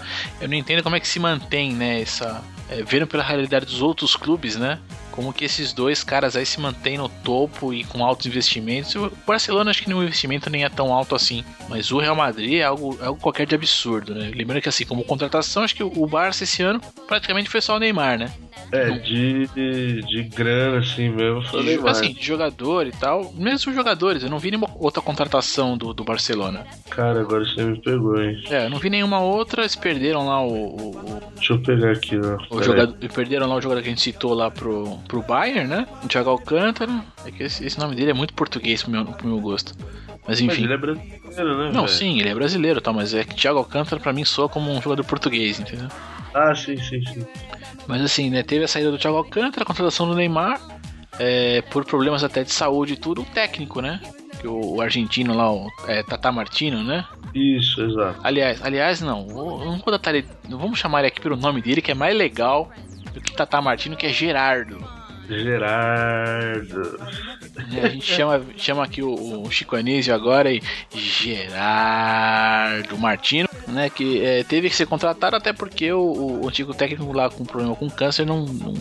eu não entendo como é que se mantém, né, essa é, vendo pela realidade dos outros clubes, né? Como que esses dois caras aí se mantêm no topo e com altos investimentos. O Barcelona acho que o investimento nem é tão alto assim. Mas o Real Madrid é algo, é algo qualquer de absurdo, né? Lembrando que assim, como contratação, acho que o Barça esse ano praticamente foi só o Neymar, né? É, de, de, de grana, assim mesmo. Foi de, assim, de jogador e tal. Mesmo os jogadores, eu não vi nenhuma outra contratação do, do Barcelona. Cara, agora você me pegou, hein? É, eu não vi nenhuma outra. Eles perderam lá o. o, o Deixa eu pegar aqui, né? O jogador, perderam lá o jogador que a gente citou lá pro, pro Bayern, né? O Thiago Alcântara. É que esse, esse nome dele é muito português pro meu, pro meu gosto. Mas enfim. Mas ele é brasileiro, né? Não, véio? sim, ele é brasileiro, tá? Mas é que Thiago Alcântara pra mim soa como um jogador português, entendeu? Ah, sim, sim, sim. Mas assim, né, teve a saída do Thiago Alcântara, a contratação do Neymar, é, por problemas até de saúde e tudo, o técnico, né? O, o argentino lá, o é, Tata Martino, né? Isso, exato. Aliás, aliás não, vou, não vou datar ele, vamos chamar ele aqui pelo nome dele, que é mais legal do que Tata Martino, que é Gerardo. Gerardo. É, a gente chama, chama aqui o, o Chico Anísio agora e Gerardo Martino, né? Que é, teve que ser contratado até porque o, o, antigo técnico lá com problema com câncer não, não,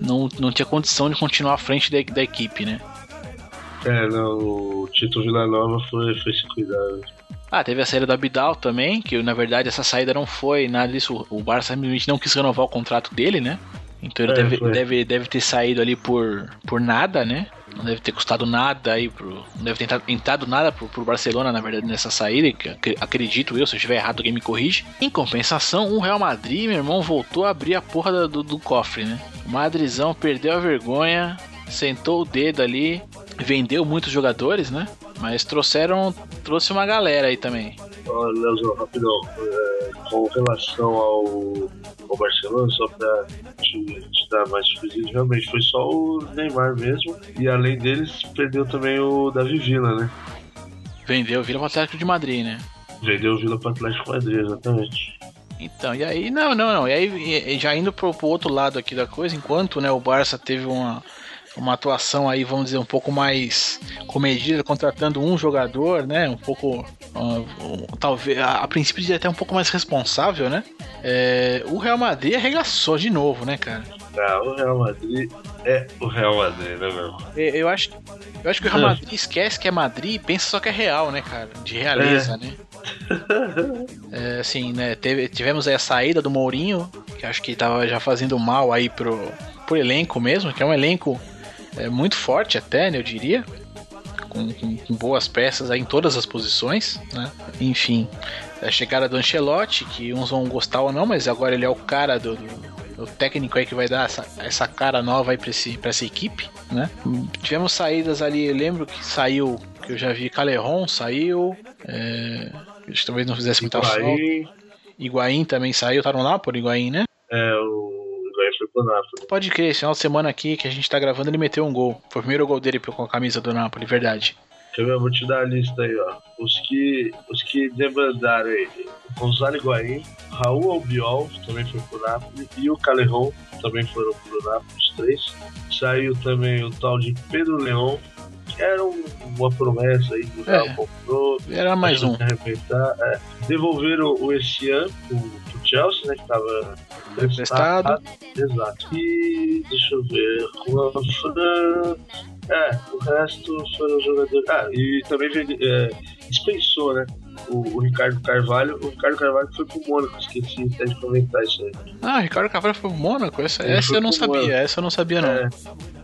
não, não tinha condição de continuar à frente da, da equipe, né? É, não, o Tito Villanova foi, foi se cuidar. Ah, teve a saída do Abidal também, que na verdade essa saída não foi nada disso. O Barça simplesmente não quis renovar o contrato dele, né? Então ele é, deve, deve, deve ter saído ali por, por nada, né? Não deve ter custado nada aí pro. Não deve ter entrado nada pro, pro Barcelona, na verdade, nessa saída. Que acredito eu, se eu estiver errado, alguém me corrige. Em compensação, o Real Madrid, meu irmão, voltou a abrir a porra do, do cofre, né? O Madrizão perdeu a vergonha, sentou o dedo ali, vendeu muitos jogadores, né? Mas trouxeram. Trouxe uma galera aí também. Olha, Leozão, rapidão. É, com relação ao com o Barcelona, só pra te, te dar mais presente, realmente foi só o Neymar mesmo. E além deles, perdeu também o Davi Villa, né? Vendeu o Villa pro Atlético de Madrid, né? Vendeu o Villa pro Atlético de Madrid, exatamente. Então, e aí, não, não, não. E aí, já indo pro, pro outro lado aqui da coisa, enquanto né, o Barça teve uma, uma atuação aí, vamos dizer, um pouco mais comedida, contratando um jogador, né? Um pouco. Uh, talvez. A, a princípio diria até um pouco mais responsável, né? É, o Real Madrid arregaçou de novo, né, cara? Não, o Real Madrid é o Real Madrid, né, meu? Eu, eu acho, eu acho que o Real Madrid esquece que é Madrid e pensa só que é real, né, cara? De realeza, é. né? é, assim, né? Teve, tivemos aí a saída do Mourinho, que acho que tava já fazendo mal aí pro, pro elenco mesmo, que é um elenco é, muito forte até, né, eu diria. Com, com, com, boas peças aí em todas as posições, né? Enfim, a chegada do Ancelotti, que uns vão gostar ou não, mas agora ele é o cara do, do o técnico aí que vai dar essa, essa cara nova aí pra, esse, pra essa equipe, né? Tivemos saídas ali, eu lembro que saiu, que eu já vi, Caleron saiu, é, talvez não fizesse muita falta. Higuaín também saiu, tá no Napoli, Higuaín, né? É, o Napoli. Pode crer, esse final de semana aqui que a gente tá gravando, ele meteu um gol. Foi o primeiro gol dele com a camisa do Napoli, verdade. Deixa eu ver, eu vou te dar a lista aí, ó. Os que, os que demandaram aí. Gonzalo Higuaín, Raul Albiol, também foi pro Napoli, e o Calejon também foram pro Napoli, os três. Saiu também o tal de Pedro Leão, que era um, uma promessa aí do Real é, comprou. Era mais um. É. Devolveram o Essian pro Chelsea, né, que tava emprestado. Exato. E deixa eu ver. É, o resto foram jogadores. Ah, e também é, dispensou, né? O, o, Ricardo Carvalho. O Ricardo Carvalho foi pro Mônaco, esqueci até de comentar isso aí. Ah, o Ricardo Carvalho foi pro Mônaco? Essa, essa eu não sabia, Mônaco. essa eu não sabia não. É,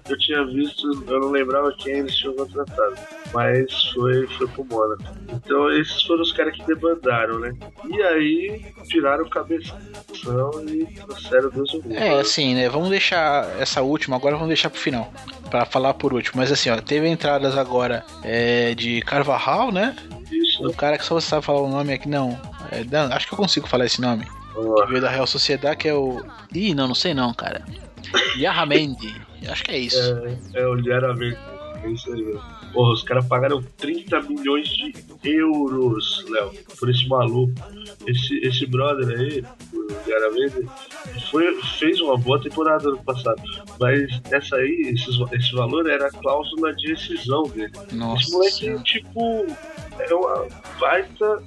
eu tinha visto, eu não lembrava quem eles tinham contratado, mas foi, foi pro Mônaco. Então esses foram os caras que debandaram, né? E aí tiraram o cabeção e trouxeram Deus o É, assim, né? Vamos deixar essa última, agora vamos deixar pro final, para falar por último. Mas assim, ó, teve entradas agora é, de Carvajal, né? Isso. O cara que só você sabe falar o nome aqui, não. É, não acho que eu consigo falar esse nome. Que veio da Real Sociedade, que é o. Ih, não, não sei não, cara. Yarramendi. Acho que é isso. É, é o Yarramendi. É isso aí mesmo. Porra, os caras pagaram 30 milhões de euros, Léo, por esse maluco. Esse, esse brother aí, o Yarramendi, foi, fez uma boa temporada no passado. Mas essa aí, esse, esse valor era a cláusula de rescisão dele. Nossa. Esse moleque, tipo, é uma baita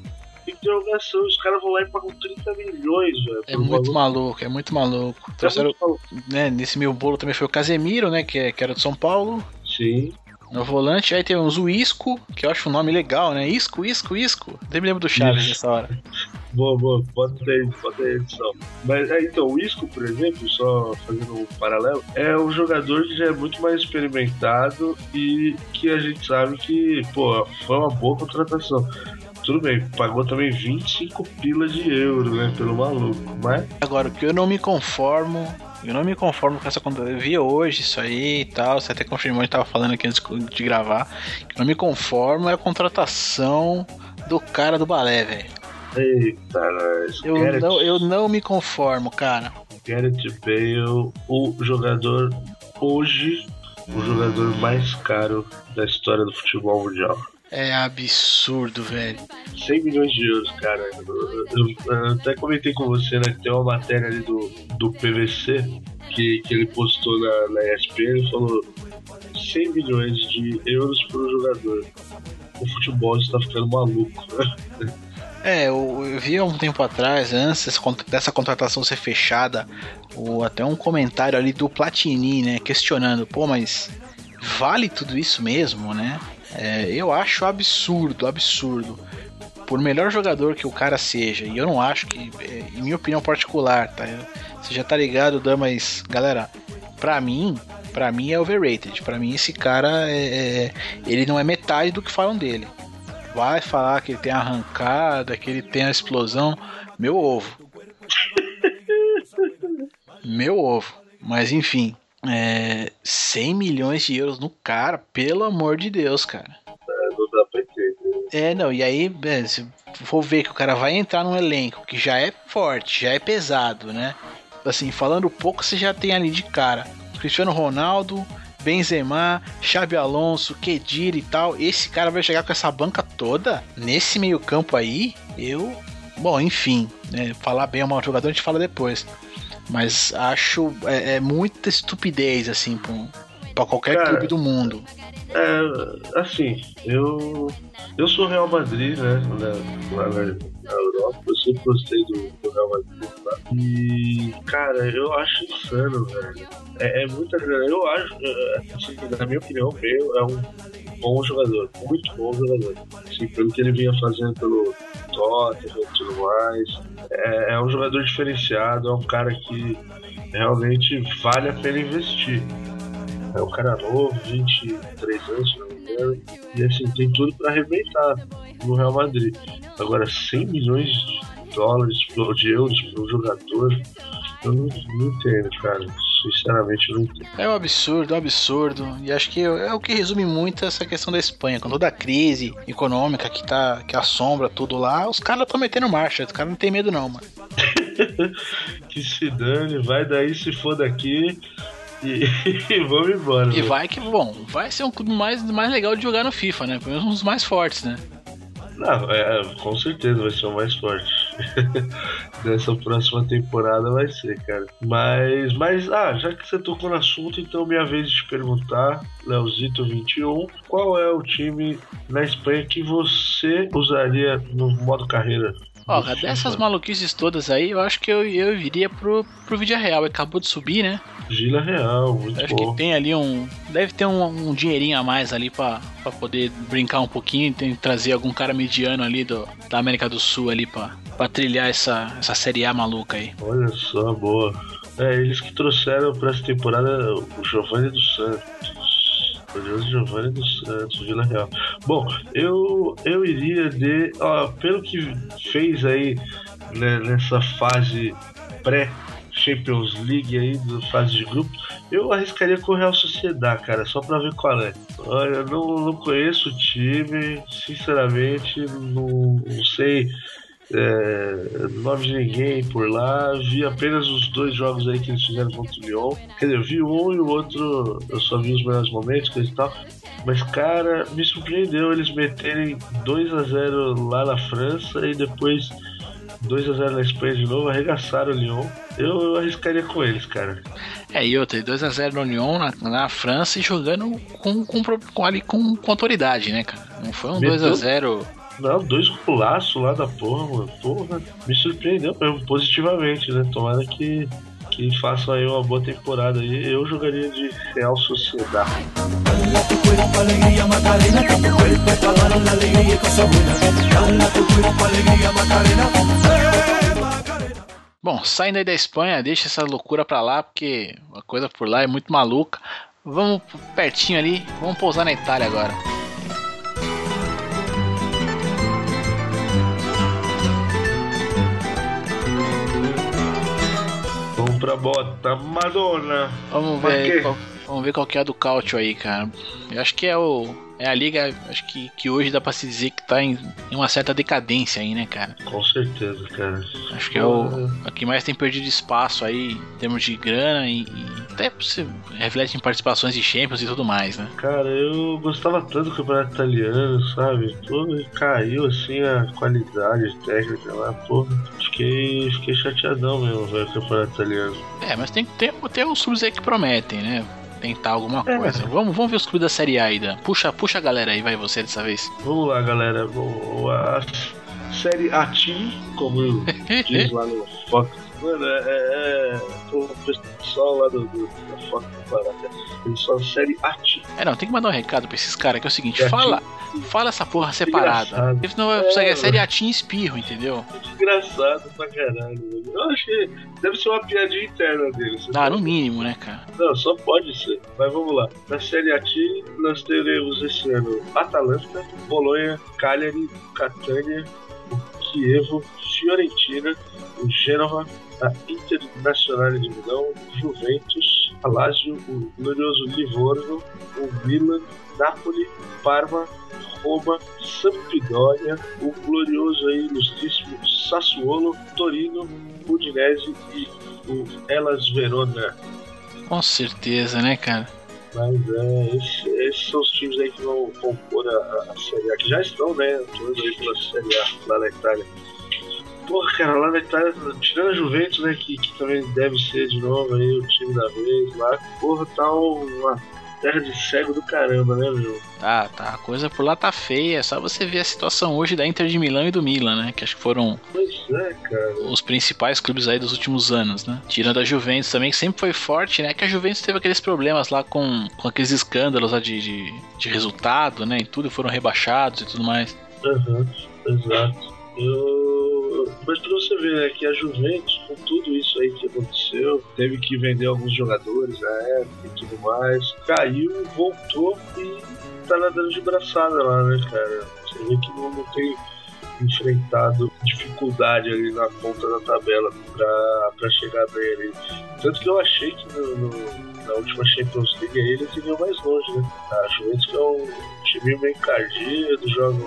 interrogação. Os caras vão lá e pagam 30 milhões, velho. É muito maluco, é muito maluco. É muito maluco. Né, nesse meu bolo também foi o Casemiro, né? Que, é, que era de São Paulo. Sim. No volante, aí temos o Isco, que eu acho um nome legal, né? Isco, Isco, Isco. Eu me lembro do Chaves nessa hora. boa, boa, pode ter, pode ter edição. Mas é, então, o Isco, por exemplo, só fazendo um paralelo, é um jogador que já é muito mais experimentado e que a gente sabe que, pô, foi uma boa contratação tudo bem, pagou também 25 pilas de euro, né, pelo maluco, mas... Agora, o que eu não me conformo eu não me conformo com essa conta. Eu vi hoje isso aí e tal. Você até confirmou, a gente tava falando aqui antes de gravar. Que não me conformo é a contratação do cara do balé, velho. Eita, eu não, eu não me conformo, cara. Gareth Bale, o jogador hoje, o jogador mais caro da história do futebol mundial. É absurdo, velho. 100 milhões de euros, cara. Eu, eu, eu, até comentei com você, né? Que tem uma matéria ali do, do PVC que, que ele postou na, na ESPN. Ele falou 100 milhões de euros por jogador. O futebol está ficando maluco. É, eu, eu vi há um tempo atrás, antes dessa contratação ser fechada, o, até um comentário ali do Platini, né? Questionando, pô, mas vale tudo isso mesmo, né? É, eu acho absurdo, absurdo. Por melhor jogador que o cara seja, e eu não acho que, é, em minha opinião particular, tá? Você já tá ligado, Dan, mas, galera, pra mim, pra mim é overrated. Pra mim, esse cara, é, é, ele não é metade do que falam dele. Vai falar que ele tem arrancada, que ele tem a explosão. Meu ovo. Meu ovo. Mas enfim, é, 100 milhões de euros no cara, pelo amor de Deus, cara. É, não e aí, é, se for ver que o cara vai entrar num elenco que já é forte, já é pesado, né? Assim, falando pouco, você já tem ali de cara Cristiano Ronaldo, Benzema, Xabi Alonso, Kedira e tal. Esse cara vai chegar com essa banca toda nesse meio-campo aí. Eu, bom, enfim, né, falar bem é um jogador a gente fala depois. Mas acho é, é muita estupidez, assim, para qualquer Cara, clube do mundo. É, assim, eu eu sou Real Madrid, né? Lá na, na Europa, eu sempre gostei do, do Real Madrid lá. E, cara, eu acho insano, velho. É, é muita grana. Eu acho, é, assim, na minha opinião, meu é um bom jogador, muito bom jogador. Assim, pelo que ele vinha fazendo pelo Tottenham e tudo mais. É, é um jogador diferenciado, é um cara que realmente vale a pena investir. É um cara novo, 23 anos, se não me engano, e assim, tem tudo para arrebentar no Real Madrid. Agora, 100 milhões de dólares, de euros para um jogador, eu não, não entendo, cara. Sinceramente, não. É um absurdo, é um absurdo. E acho que é o que resume muito essa questão da Espanha. Com toda a crise econômica que, tá, que assombra tudo lá, os caras estão metendo marcha. Os caras não tem medo, não, mano. que se dane, vai daí se for daqui. E, e vamos embora. E vai que, bom, vai ser um clube mais, mais legal de jogar no FIFA, né? Pelo menos um dos mais fortes, né? Não, é, com certeza vai ser o mais forte. Dessa próxima temporada vai ser, cara. Mas, mas, ah, já que você tocou no assunto, então minha vez de te perguntar, Leozito21, qual é o time na Espanha que você usaria no modo carreira? Ó, dessas maluquices todas aí, eu acho que eu, eu iria pro, pro Vídeo Real. Acabou de subir, né? Vila Real, muito Acho bom. que tem ali um. Deve ter um, um dinheirinho a mais ali pra, pra poder brincar um pouquinho. Tem trazer algum cara mediano ali do, da América do Sul ali pra, pra trilhar essa, essa Série A maluca aí. Olha só, boa. É, eles que trouxeram pra essa temporada o Giovanni dos Santos. Glorioso Giovanni dos Santos, Vila Real. Bom, eu, eu iria de. Ó, pelo que fez aí né, nessa fase pré Champions League aí, do fase de grupo, eu arriscaria com o Real Sociedade, cara, só pra ver qual é. Olha, não, não conheço o time, sinceramente, não, não sei é, nome de ninguém por lá. Vi apenas os dois jogos aí que eles fizeram contra o Lyon. Quer dizer, eu vi um e o outro eu só vi os melhores momentos, coisa e tal. Mas, cara, me surpreendeu eles meterem 2 a 0 lá na França e depois 2 a 0 na Espanha de novo, arregaçaram o Lyon. Eu, eu arriscaria com eles, cara. É, e outra, 2x0 no Lyon na, na, França e jogando com, com, com, ali, com, com autoridade, né, cara? Não foi um 2x0 não, dois golaços lá da porra, mano. Porra, me surpreendeu mesmo, positivamente, né? Tomara que, que façam aí uma boa temporada aí. Eu jogaria de Real Sociedade. Bom, saindo aí da Espanha, deixa essa loucura pra lá, porque a coisa por lá é muito maluca. Vamos pertinho ali, vamos pousar na Itália agora. Pra bota Madonna. Vamos ver, qual, vamos ver qual que é a do Cautio aí, cara. Eu acho que é o é a liga, acho que, que hoje dá pra se dizer que tá em, em uma certa decadência aí, né, cara? Com certeza, cara. Acho que é o a que mais tem perdido espaço aí em termos de grana e, e até se reflete em participações de Champions e tudo mais, né? Cara, eu gostava tanto do campeonato italiano, sabe? Pô, caiu assim a qualidade técnica lá, pô. Fiquei, fiquei chateadão mesmo, velho, o campeonato italiano. É, mas tem, tem, tem uns clubes aí que prometem, né? Tentar alguma é. coisa. Vamos, vamos ver os clubes da Série A Dan. Puxa, puxa a galera aí, vai você dessa vez. Vamos lá, galera. A Série A Team, como diz lá no Fox. Mano, é, é, é o pessoal lá do, do, da Fox do Pará, eles falam Série A Team. É, não, tem que mandar um recado pra esses caras que é o seguinte: é fala. Fala essa porra separada. Porque senão vai é, série Atim espirro, entendeu? Engraçado pra caralho. Eu acho que deve ser uma piadinha interna dele. Ah, no mínimo, né, cara? Não, só pode ser. Mas vamos lá. Na série Atim, nós teremos esse ano Atalanta, Bolonha, Cagliari, Catania, Kievo, Fiorentina, Gênova, a Internacional de Milão, Juventus, a Lazio, o glorioso Livorno, o Milan, Napoli, Parma, Roma, Sampdoria, o glorioso aí, ilustríssimo Sassuolo, Torino, Udinese e o Elas Verona. Com certeza, né, cara? Mas é, esses, esses, são os times aí que vão compor a, a Série A, que já estão, né, atuando aí pela Série A lá na Itália. Porra, cara, lá na Itália, tirando a Juventus, né, que, que também deve ser de novo aí o time da vez lá, porra, tá uma terra de cego do caramba, né, meu? Tá, tá. A coisa por lá tá feia. É só você ver a situação hoje da Inter de Milão e do Milan, né? Que acho que foram é, os principais clubes aí dos últimos anos, né? Tirando a Juventus também, que sempre foi forte, né? Que a Juventus teve aqueles problemas lá com, com aqueles escândalos lá de, de, de resultado, né? E tudo, foram rebaixados e tudo mais. Uhum, exato. Eu... Mas pra você ver, né, que a Juventus, com tudo isso aí que aconteceu, teve que vender alguns jogadores na época e tudo mais, caiu, voltou e tá nadando de braçada lá, né, cara? Você vê que não, tem enfrentado dificuldade ali na ponta da tabela para chegar bem ali. Tanto que eu achei que no, no, na última Champions League aí eles iriam mais longe, né? A Juventus que é um time bem encardido, joga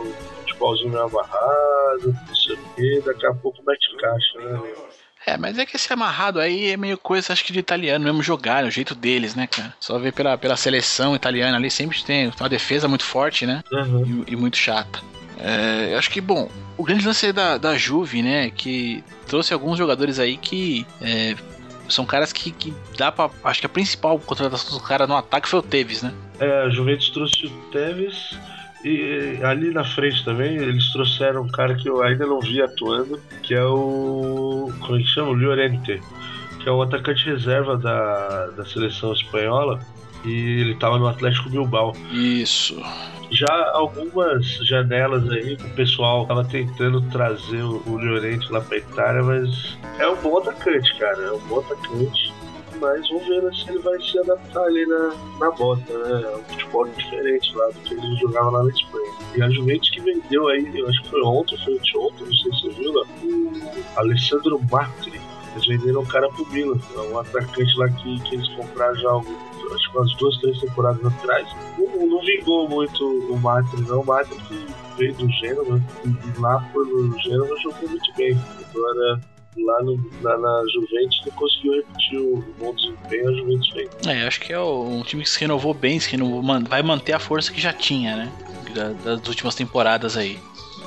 meio amarrado, não sei o quê, daqui a pouco mete caixa, né? É, mas é que esse amarrado aí é meio coisa, acho que de italiano mesmo jogar, é o jeito deles, né, cara? Só ver pela, pela seleção italiana ali, sempre tem uma defesa muito forte, né? Uhum. E, e, muito chata. É, acho que, bom, o grande lance da, da Juve, né, que trouxe alguns jogadores aí que é, são caras que, que dá pra. Acho que a principal contratação do cara no ataque foi o Tevez, né? É, a Juventus trouxe o Tevez. E ali na frente também, eles trouxeram um cara que eu ainda não vi atuando, que é o. Como é que chama? O Llorente, que é o atacante reserva da, da seleção espanhola. E ele estava no Atlético Bilbao. Isso já algumas janelas aí, o pessoal tava tentando trazer o, o Llorente lá pra Itália, mas é um bom atacante, cara. É um bom atacante. Mas vamos ver né, se ele vai se adaptar ali na, na bota, né? É um futebol diferente lá do que ele jogava lá na Espanha. E a Juventus que vendeu aí, eu acho que foi ontem, foi ontem, não sei se você viu lá, o Alessandro Matri. Eles venderam o cara pro Milan, é um atacante lá que, que eles compraram já acho que umas duas, três temporadas atrás, não, não vingou muito o Matri, não. O Matri que veio do Gênova, e lá foi no Gênova jogou muito bem. Agora lá, no, lá na Juventus não conseguiu repetir o bom desempenho, a Juventus fez. É, acho que é um time que se renovou bem, se renovou, vai manter a força que já tinha, né? Das últimas temporadas aí.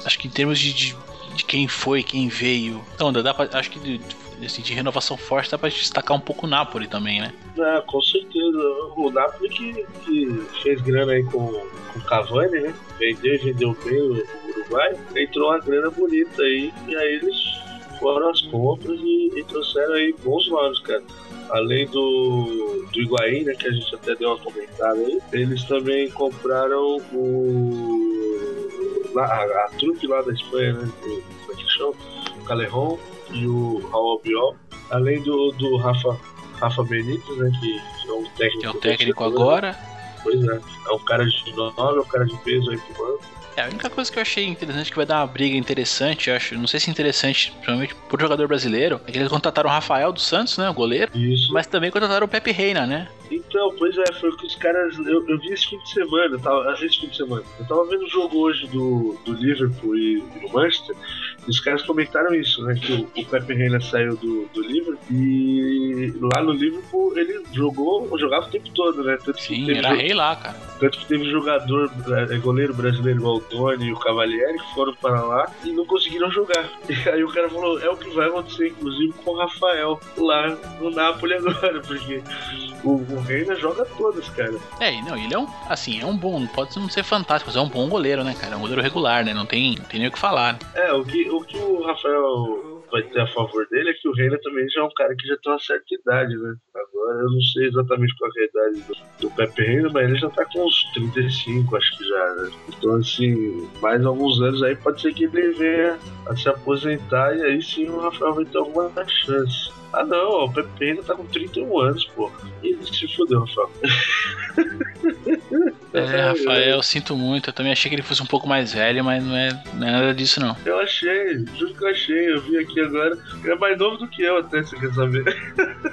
Acho que em termos de, de, de quem foi, quem veio. Então, dá pra, acho que de, assim, de renovação forte dá pra destacar um pouco o Napoli também, né? É, com certeza. O Napoli que, que fez grana aí com, com o Cavani, né? Vendeu, vendeu bem o Uruguai. Entrou uma grana bonita aí. E aí eles foram às compras e, e trouxeram aí bons nomes, cara além do, do Higuaín, né, que a gente até deu uma comentada aí, eles também compraram o a, a, trupe lá da Espanha, né, como é que chama? O Calejon, e o Raul Biol, além do, do Rafa, Rafa Benítez, né, que é um técnico. Que é o técnico agora. Pois é, é um cara de nome, é um cara de peso aí pro banco. É, a única coisa que eu achei interessante que vai dar uma briga interessante, acho, não sei se interessante, principalmente por jogador brasileiro, é que eles contrataram o Rafael dos Santos, né, o goleiro, Isso. mas também contrataram o Pepe Reina, né? Então, pois é, foi o que os caras. Eu, eu vi esse fim de semana, eu tava, esse fim de semana. Eu tava vendo o jogo hoje do, do Liverpool e, e do Manchester, os caras comentaram isso, né? Que o, o Pepe Reina saiu do, do Liverpool e lá no Liverpool ele jogou, jogava o tempo todo, né? Tanto Sim, era rei lá, cara. Tanto que teve jogador, é, goleiro brasileiro o Tony e o Cavalieri que foram para lá e não conseguiram jogar. E aí o cara falou: é o que vai acontecer, inclusive, com o Rafael lá no Napoli agora, porque o, o Reina joga todas, cara. É, não, ele é um, assim, é um bom, pode não ser fantástico, mas é um bom goleiro, né, cara? É um goleiro regular, né? Não tem, não tem nem o que falar. É, o que, o que o Rafael vai ter a favor dele é que o Reina também já é um cara que já tem uma certa idade, né? Agora eu não sei exatamente qual é a idade do, do Pepe Reina, mas ele já tá com uns 35, acho que já, né? Então, assim, mais alguns anos aí pode ser que ele venha a se aposentar e aí sim o Rafael vai ter alguma chance. Ah não, o Pepe ainda tá com 31 anos, pô. E se fudeu, Rafael. É, Rafael, sinto muito. Eu também achei que ele fosse um pouco mais velho, mas não é, não é nada disso, não. Eu achei, juro que eu achei. Eu vi aqui agora. Ele é mais novo do que eu, até, você quer saber.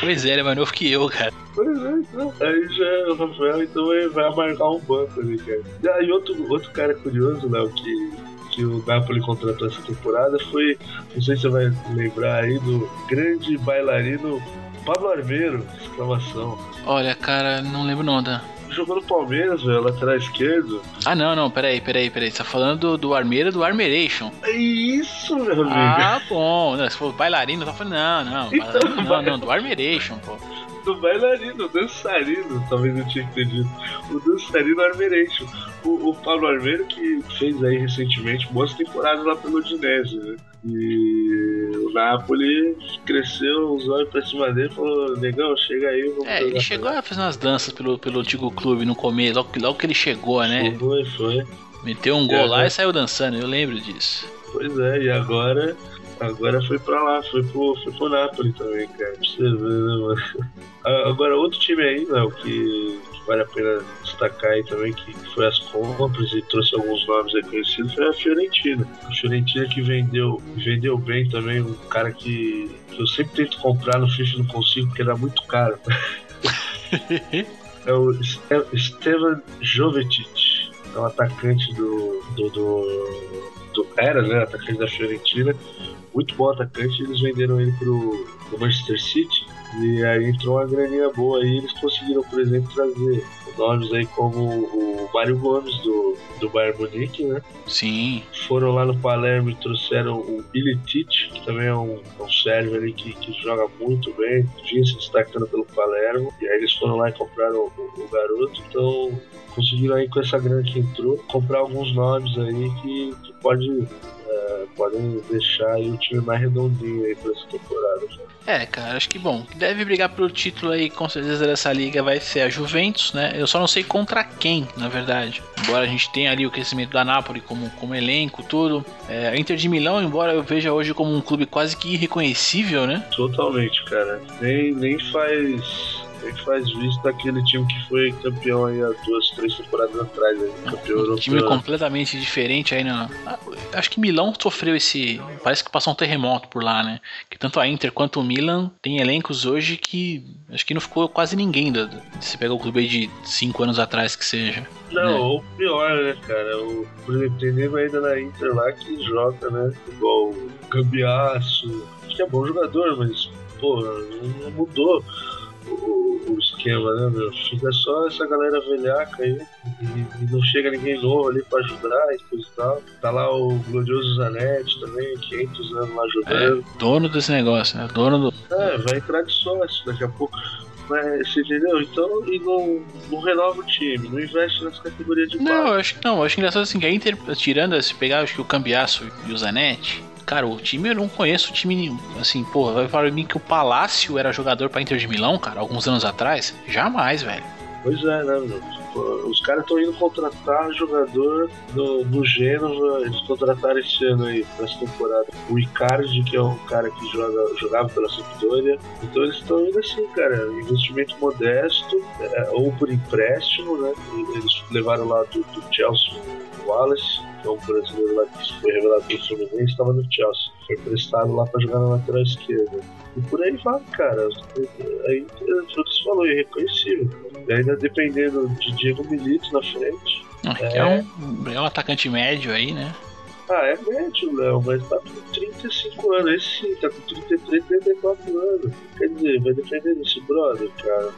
Pois é, ele é mais novo que eu, cara. Pois é, então. Aí já o Rafael, então ele vai amargar um banco ali, cara. E aí, outro, outro cara curioso, Léo, que que o Napoli contratou essa temporada foi, não sei se você vai lembrar aí, do grande bailarino Pablo Armeiro, exclamação. Olha, cara, não lembro não, tá? Jogou no Palmeiras, velho, lateral esquerdo. Ah, não, não, peraí, peraí, peraí. Você tá falando do, do Armeiro do Armeration. É isso, meu amigo. Ah, bom. Não, se for bailarino, tá falando, não, não. Então, não, não, do Armeration, pô. Do bailarino, o dançarino, talvez eu tinha entendido. O dançarino Armeration. O, o Paulo Armeiro que fez aí recentemente boas temporadas lá pelo Udinese, né? E o Napoli cresceu, os olhos pra cima dele e falou: Negão, chega aí. Vamos é, ele chegou a fazer umas danças pelo, pelo antigo clube no começo, logo, logo que ele chegou, né? Foi, foi. Meteu um gol lá e saiu dançando, eu lembro disso. Pois é, e agora Agora foi pra lá, foi pro, foi pro Napoli também, cara. Pra você ver, né, mano? Agora, outro time aí, Léo, que, que, vale a pena destacar aí também, que foi as compras e trouxe alguns nomes aí conhecidos, foi a Fiorentina. A Fiorentina que vendeu, vendeu bem também, um cara que, que eu sempre tento comprar no FIFA não consigo, porque era muito caro. é o Stevan Jovetic, é um atacante do, do, do, do era, né, atacante da Fiorentina muito bom atacante, eles venderam ele pro, pro Manchester City. E aí entrou uma graninha boa aí, eles conseguiram, por exemplo, trazer nomes aí como o Mário Gomes do, do Bayern Munique, né? Sim. Foram lá no Palermo e trouxeram o Billy Tite, que também é um, um sérvio ali que, que joga muito bem, vinha se destacando pelo Palermo. E aí eles foram lá e compraram o, o garoto, então conseguiram aí com essa grana que entrou, comprar alguns nomes aí que, que pode podem deixar o time mais redondinho aí pra essa temporada. É, cara, acho que bom. Deve brigar pelo título aí, com certeza, dessa liga vai ser a Juventus, né? Eu só não sei contra quem, na verdade. Embora a gente tenha ali o crescimento da Napoli como, como elenco, tudo. É, a Inter de Milão, embora eu veja hoje como um clube quase que irreconhecível, né? Totalmente, cara. Nem, nem faz ele faz visto daquele time que foi campeão aí há duas, três temporadas atrás. Aí, campeão um time completamente diferente aí na. Acho que Milão sofreu esse. Parece que passou um terremoto por lá, né? Que tanto a Inter quanto o Milan tem elencos hoje que. Acho que não ficou quase ninguém. Do, se pegar o clube de cinco anos atrás que seja. Não, né? ou pior, né, cara? O, por exemplo, tem nego ainda na Inter lá que joga, né? Igual o Cambiaço. Acho que é bom jogador, mas, pô, não mudou o, o, esquema, né, meu? Fica só essa galera velhaca aí e, e, não chega ninguém novo ali pra ajudar e coisa e tal. Tá lá o glorioso Zanetti também, 500 anos lá jogando. É, dono desse negócio, né? Dono do. É, vai entrar de sócio daqui a pouco. Mas, você entendeu? Então, e não, não renova o time, não investe nas categorias de base. Não, acho que não, acho engraçado assim que a Inter, tirando se pegar acho que o Cambiaço e o Zanetti, Cara, o time eu não conheço o time. Assim, pô, vai falar mim que o Palácio era jogador pra Inter de Milão, cara, alguns anos atrás? Jamais, velho. Pois é, né, meu? Os caras estão indo contratar jogador do, do Gênova, eles contrataram esse ano aí, nessa temporada. O Icardi, que é um cara que joga, jogava pela Sampdoria. Então eles estão indo assim, cara, investimento modesto, é, ou por empréstimo, né? Eles levaram lá do, do Chelsea Wallace que é um brasileiro lá que foi revelado pelo Fluminense, estava no Chelsea. Foi prestado lá para jogar na lateral esquerda. E por aí vai, cara. Aí o que você falou, é reconhecível. E ainda dependendo de Diego Milito na frente. é, é, um, é um atacante médio aí, né? Ah, é médio, Léo, mas tá com 35 anos. Esse sim, tá com 33, 34 anos. Quer dizer, vai defender desse brother, cara?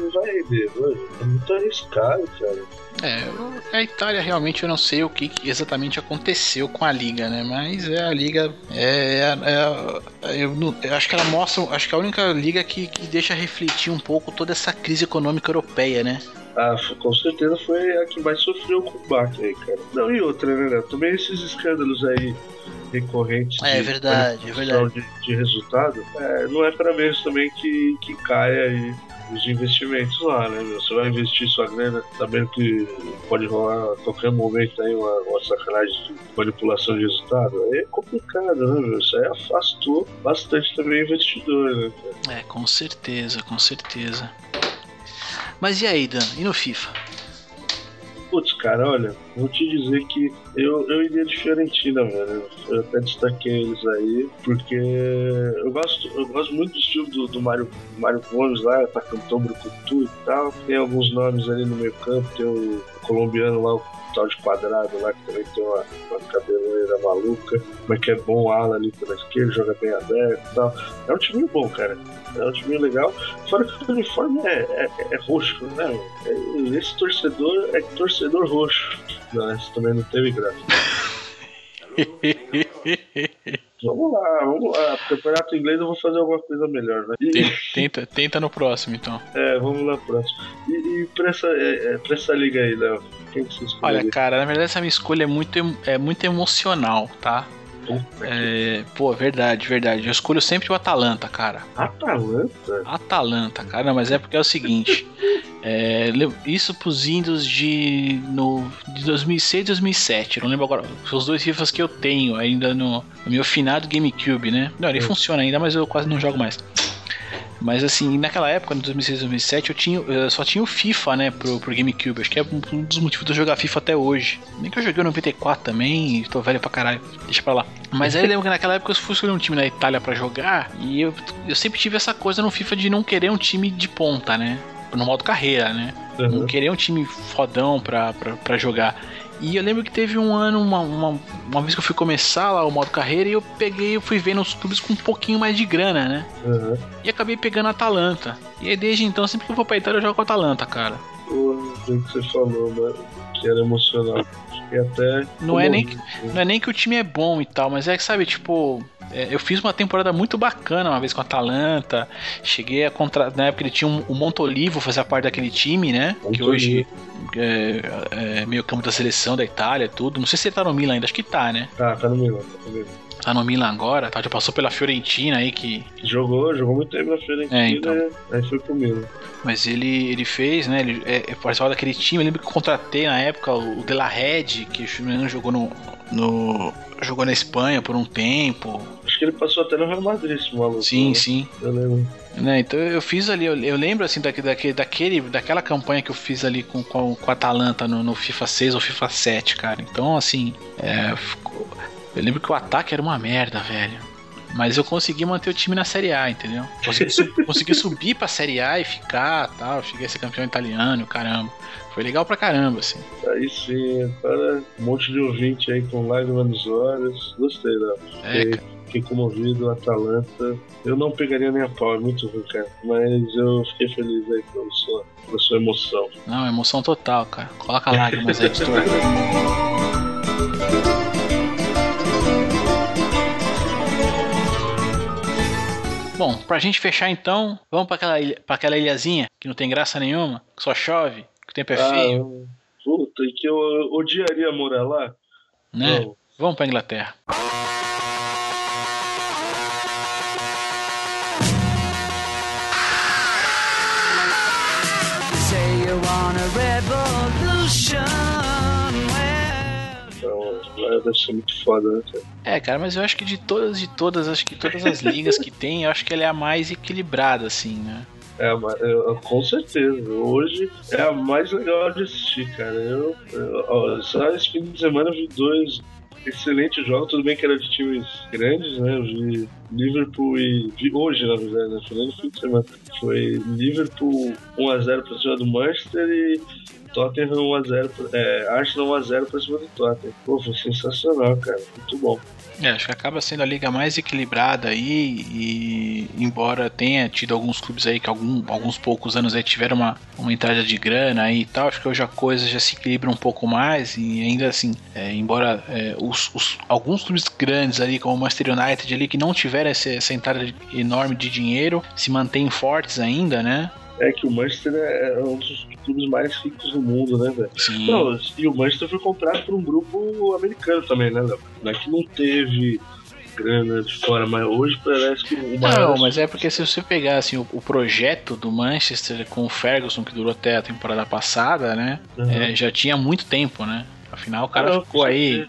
Não vai render, mano. É muito arriscado, cara. É, a Itália realmente eu não sei o que exatamente aconteceu com a liga, né? Mas é a liga. É, é, é eu, eu, acho que ela mostra. Acho que é a única liga que, que deixa refletir um pouco toda essa crise econômica europeia, né? Ah, com certeza foi a que mais sofreu com o baque aí, cara. Não, e outra, né, Também esses escândalos aí recorrentes é, de, verdade, é verdade. De, de resultado, é, não é para menos também que, que caia aí os investimentos lá, né? Você vai investir sua grana sabendo que pode rolar a qualquer momento aí uma, uma sacanagem de manipulação de resultado. Aí é complicado, né, meu? Isso aí afastou bastante também o investidor, né? É, com certeza, com certeza. Mas e aí, Dan? E no FIFA? Putz, cara, olha, vou te dizer que eu, eu iria de Fiorentina, velho. Eu até destaquei eles aí, porque eu gosto, eu gosto muito do estilo do, do Mário, Mário Gomes lá, atacantão Brucutu e tal. Tem alguns nomes ali no meio campo, tem o colombiano lá, o de quadrado lá, que também tem uma, uma cabeleira maluca, mas que é bom ala ali pela esquerda, joga bem aberto e tal. É um time bom, cara. É um time legal. Fora que o uniforme é, é, é roxo, né? É, esse torcedor é torcedor roxo. Não, esse também não teve graça. Vamos lá, vamos lá. Campeonato inglês eu vou fazer alguma coisa melhor, né? E... Tenta, tenta no próximo, então. É, vamos lá próximo. E, e pra, essa, é, é, pra essa liga aí, Léo? Olha, cara, na verdade essa minha escolha é muito, é muito emocional, tá? É, pô, verdade, verdade. Eu escolho sempre o Atalanta, cara. Atalanta? Atalanta, cara, não, mas é porque é o seguinte. é, isso pros índios de, no, de 2006 e 2007. Eu não lembro agora. São os dois FIFAs que eu tenho ainda no, no meu finado GameCube, né? Não, ele hum. funciona ainda, mas eu quase não jogo mais. Mas assim, naquela época, em 2006 2007, eu, tinha, eu só tinha o FIFA, né, pro, pro GameCube. Acho que é um dos motivos de eu jogar FIFA até hoje. Nem que eu joguei no 94 também, tô velho pra caralho. Deixa pra lá. Mas aí eu lembro que naquela época eu fui escolher um time na Itália para jogar e eu, eu sempre tive essa coisa no FIFA de não querer um time de ponta, né? No modo carreira, né? Uhum. Não querer um time fodão pra, pra, pra jogar. E eu lembro que teve um ano, uma, uma, uma, vez que eu fui começar lá o modo carreira, e eu peguei, eu fui vendo os clubes com um pouquinho mais de grana, né? Uhum. E acabei pegando a Atalanta. E aí desde então, sempre que eu vou pra Itália, eu jogo com a Atalanta, cara. O que você falou, né? Que era emocional. Até. Não é, nem, não é nem que o time é bom e tal, mas é que, sabe, tipo, é, eu fiz uma temporada muito bacana uma vez com a Atalanta. Cheguei a contratar. Na época ele tinha um, o Montolivo fazia parte daquele time, né? que hoje é, é, meio campo da seleção da Itália, tudo. Não sei se ele tá no Milan ainda, acho que tá, né? Tá, tá no Milan, tá no Milan. Tá no Milan agora, tá? Já passou pela Fiorentina aí que. Jogou, jogou muito tempo na Fiorentina, é, então. aí foi pro Milan. Mas ele, ele fez, né? Ele é, é participava daquele time. Eu lembro que eu contratei na época o, o De La Red, que o jogou no, no. jogou na Espanha por um tempo. Acho que ele passou até no Real Madrid, esse maluco. Sim, né? sim. Eu lembro. Né, então eu fiz ali, eu, eu lembro assim daquele, daquele, daquela campanha que eu fiz ali com, com, com a Atalanta no, no, FIFA 6 ou FIFA 7, cara. Então, assim, é, ficou, eu lembro que o ataque era uma merda, velho. Mas eu consegui manter o time na Série A, entendeu? Consegui, su consegui subir pra Série A e ficar tal. Cheguei a ser campeão italiano, caramba. Foi legal pra caramba, assim. Aí sim, para um monte de ouvinte aí com lágrimas nos olhos. Gostei, né? É, fiquei comovido, Atalanta. Eu não pegaria nem a pau, é muito ruim, cara. Mas eu fiquei feliz aí pela sua, pela sua emoção. Não, emoção total, cara. Coloca lágrimas aí, Bom, pra gente fechar então, vamos pra aquela, ilha, pra aquela ilhazinha que não tem graça nenhuma, que só chove, tempo é ah, feio. Puta, e que eu odiaria morar lá. Né? Não. Vamos pra Inglaterra. Deve ser muito foda, né, cara? É, cara, mas eu acho que de todas, de todas, acho que todas as ligas que tem, eu acho que ela é a mais equilibrada, assim, né? É, com certeza. Hoje é a mais legal de assistir, cara. Eu, eu só esse fim de semana eu vi dois excelentes jogos. Tudo bem que era de times grandes, né? Eu vi Liverpool e. Vi hoje, na verdade, né? Foi no fim de semana. Foi Liverpool 1x0 pra cima do Manchester e Tottenham 1x0. É, Arsenal 1x0 pra cima do Tottenham. Pô, foi sensacional, cara. Muito bom. É, acho que acaba sendo a liga mais equilibrada aí e embora tenha tido alguns clubes aí que algum, alguns poucos anos aí tiveram uma, uma entrada de grana aí e tal, acho que hoje a coisa já se equilibra um pouco mais e ainda assim, é, embora é, os, os, alguns clubes grandes ali como o Manchester United ali que não tiveram essa, essa entrada enorme de dinheiro se mantêm fortes ainda, né? é que o Manchester é, é um dos clubes mais ricos do mundo, né, velho? Sim. Não, e o Manchester foi comprado por um grupo americano também, né, Léo? Não é que não teve grana de fora, mas hoje parece que o maior. Não, mas é porque se você pegar assim, o, o, projeto do Manchester com o Ferguson, que durou até a temporada passada, né? Uhum. É, já tinha muito tempo, né? Afinal, o cara não, ficou aí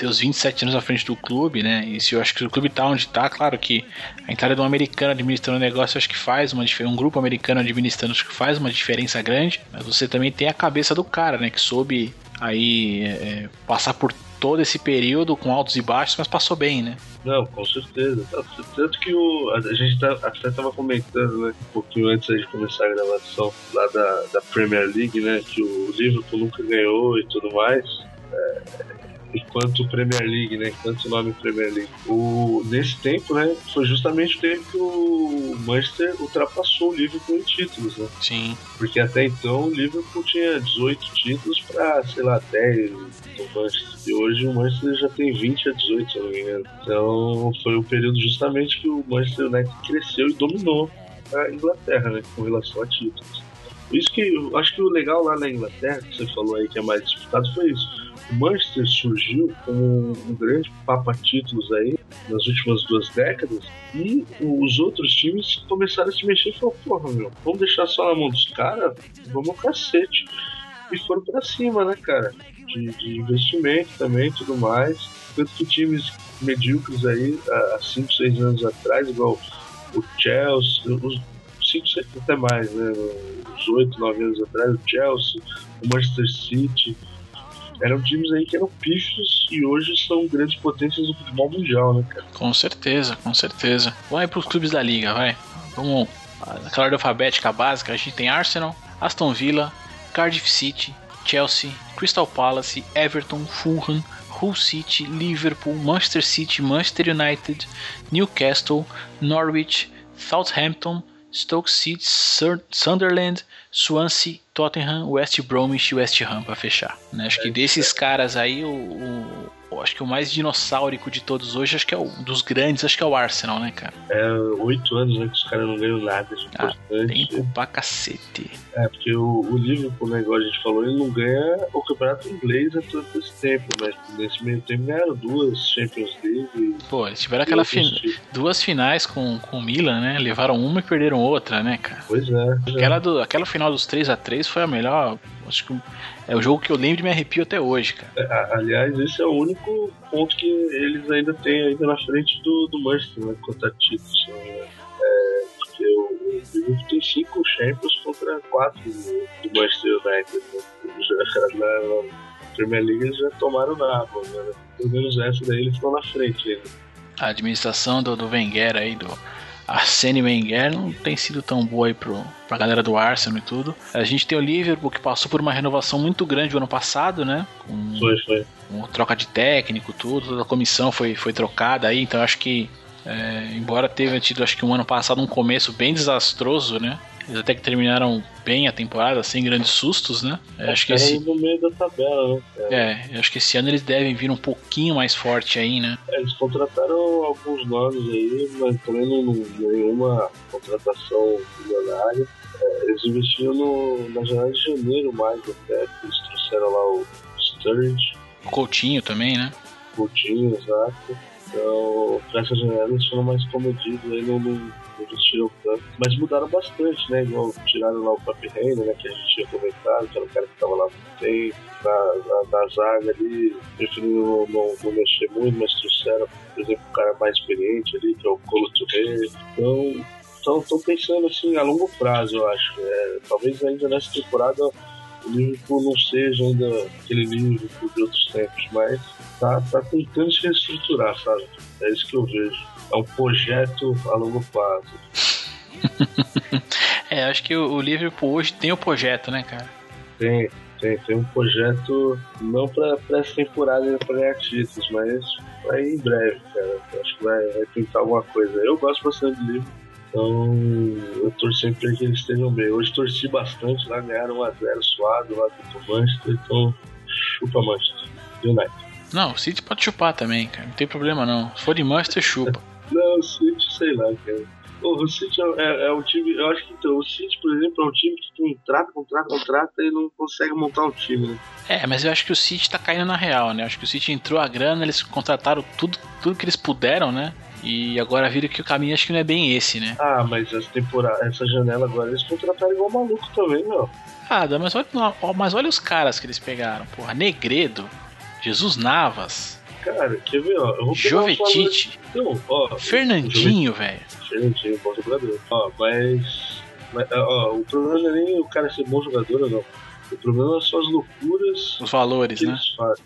seus 27 anos à frente do clube, né? E se eu acho que o clube tá onde tá, claro que a entrada de um americano administrando o negócio acho que faz uma diferença, um grupo americano administrando acho que faz uma diferença grande, mas você também tem a cabeça do cara, né? Que soube aí é, passar por todo esse período com altos e baixos, mas passou bem, né? Não, com certeza. Tanto que o, a gente tá, até estava comentando, né, um pouquinho antes de começar a gravação lá da, da Premier League, né, que o Liverpool nunca ganhou e tudo mais. É, enquanto Premier League, né? Enquanto nome Premier League. O, nesse tempo, né? Foi justamente o tempo que o Manchester ultrapassou o Liverpool em títulos, né? Sim. Porque até então o Liverpool tinha 18 títulos para, sei lá, 10 do Manchester. E hoje o Manchester já tem 20 a 18, se eu não me engano. Então foi o período justamente que o Manchester United cresceu e dominou a Inglaterra, né? Com relação a títulos. Isso que eu acho que o legal lá na Inglaterra, que você falou aí que é mais disputado, foi isso. Manchester surgiu como um grande papa-títulos aí nas últimas duas décadas e os outros times começaram a se mexer e falaram, porra, meu, vamos deixar só na mão dos caras? Vamos ao cacete. E foram pra cima, né, cara? De, de investimento também tudo mais. Tanto que times medíocres aí, há 5, 6 anos atrás, igual o Chelsea, os 5, 6 até mais, né? Uns 8, 9 anos atrás, o Chelsea, o Manchester City, eram times aí que eram pífios e hoje são grandes potências do futebol mundial, né, cara? Com certeza, com certeza. Vai pros clubes da liga, vai. Vamos naquela ordem alfabética básica, a gente tem Arsenal, Aston Villa, Cardiff City, Chelsea, Crystal Palace, Everton, Fulham, Hull City, Liverpool, Manchester City, Manchester United, Newcastle, Norwich, Southampton, Stoke City, Sunderland, Swansea, Tottenham, West Bromwich e West Ham para fechar. Né? Acho que desses caras aí, o, o, acho que o mais dinossáurico de todos hoje, acho que é o dos grandes, acho que é o Arsenal, né, cara? É, oito anos né, que os caras não ganham nada de ah, Tempo pra cacete. É, porque o, o Liverpool, né, igual a gente falou, ele não ganha o campeonato inglês há todo esse tempo, mas nesse meio tempo ganharam duas Champions League. Pô, eles tiveram aquela fi duas finais com, com o Milan, né? Levaram uma e perderam outra, né, cara? Pois é. Pois aquela, do, aquela final dos 3 a 3 foi a melhor. Acho que é o jogo que eu lembro e me arrepio até hoje, cara. É, aliás, esse é o único ponto que eles ainda têm ainda na frente do, do Manchester, né? Contra títulos. Né? É, porque o, Liverpool tem cinco Champions contra quatro do, do Manchester United. Né? Já, na, na Premier League eles já tomaram na água, né? Pelo menos essa daí eles estão na frente ainda. A administração do, do Wenger aí, do Arsene Wenger não tem sido tão boa aí pro, pra galera do Arsenal e tudo. A gente tem o Liverpool que passou por uma renovação muito grande o ano passado, né? Com, foi, foi. Com troca de técnico, tudo, toda a comissão foi, foi trocada aí, então acho que é, embora tenha tido acho que um ano passado um começo bem desastroso, né? Eles até que terminaram bem a temporada, sem grandes sustos, né? É, acho que esse... no meio da tabela, né? É, acho que esse ano eles devem vir um pouquinho mais forte aí, né? É, eles contrataram alguns nomes aí, mas também não, nenhuma contratação milionária. É, eles investiram no, na janela de janeiro mais até, eles trouxeram lá o Sturridge. O Coutinho também, né? Coutinho, exato. Então, pra essa janela eles foram mais comedidos aí, não, não investiram tanto. Mas mudaram bastante, né? Igual tiraram lá o Papi Reina, né? Que a gente tinha comentado, que era o cara que tava lá no tempo, na, na, na zaga ali, preferiram não, não, não, mexer muito, mas trouxeram, por exemplo, um cara mais experiente ali, que é o Colo Touré. Então, estão pensando assim a longo prazo, eu acho. É, talvez ainda nessa temporada o Liverpool não seja ainda aquele Liverpool de outros tempos, mas tá, tá tentando se reestruturar, sabe? É isso que eu vejo. É um projeto a longo prazo. é, acho que o, Liverpool hoje tem o um projeto, né, cara? Tem, tem, tem um projeto não para essa temporada para ganhar títulos, mas vai em breve, cara. Acho que vai, vai tentar alguma coisa. Eu gosto bastante do Liverpool. Então, eu torço sempre para que eles estejam bem. Hoje torci bastante lá, ganharam 1x0 suado lá do Manchester, então chupa Manchester. United. Não, o City pode chupar também, cara. Não tem problema não. Se for de Manchester, chupa. Não, o City, sei lá, cara. o City é, é, é, um time. Eu acho que então, o City, por exemplo, é um time que contrata, contrata, contrata e não consegue montar um time, né? É, mas eu acho que o City tá caindo na real, né? Eu acho que o City entrou a grana, eles contrataram tudo, tudo que eles puderam, né? E agora viram que o caminho acho que não é bem esse, né? Ah, mas essa temporada, essa janela agora eles contrataram igual maluco também, meu. Ah, mas olha, mas olha os caras que eles pegaram, porra. Negredo, Jesus Navas. Cara, quer ver, ó? Eu vou Jovetite. Ó. Fernandinho, velho. Fernandinho, bom jogador. Ó, mas. mas ó, o problema não é nem o cara ser bom jogador ou não. O problema são as loucuras. Os valores, né?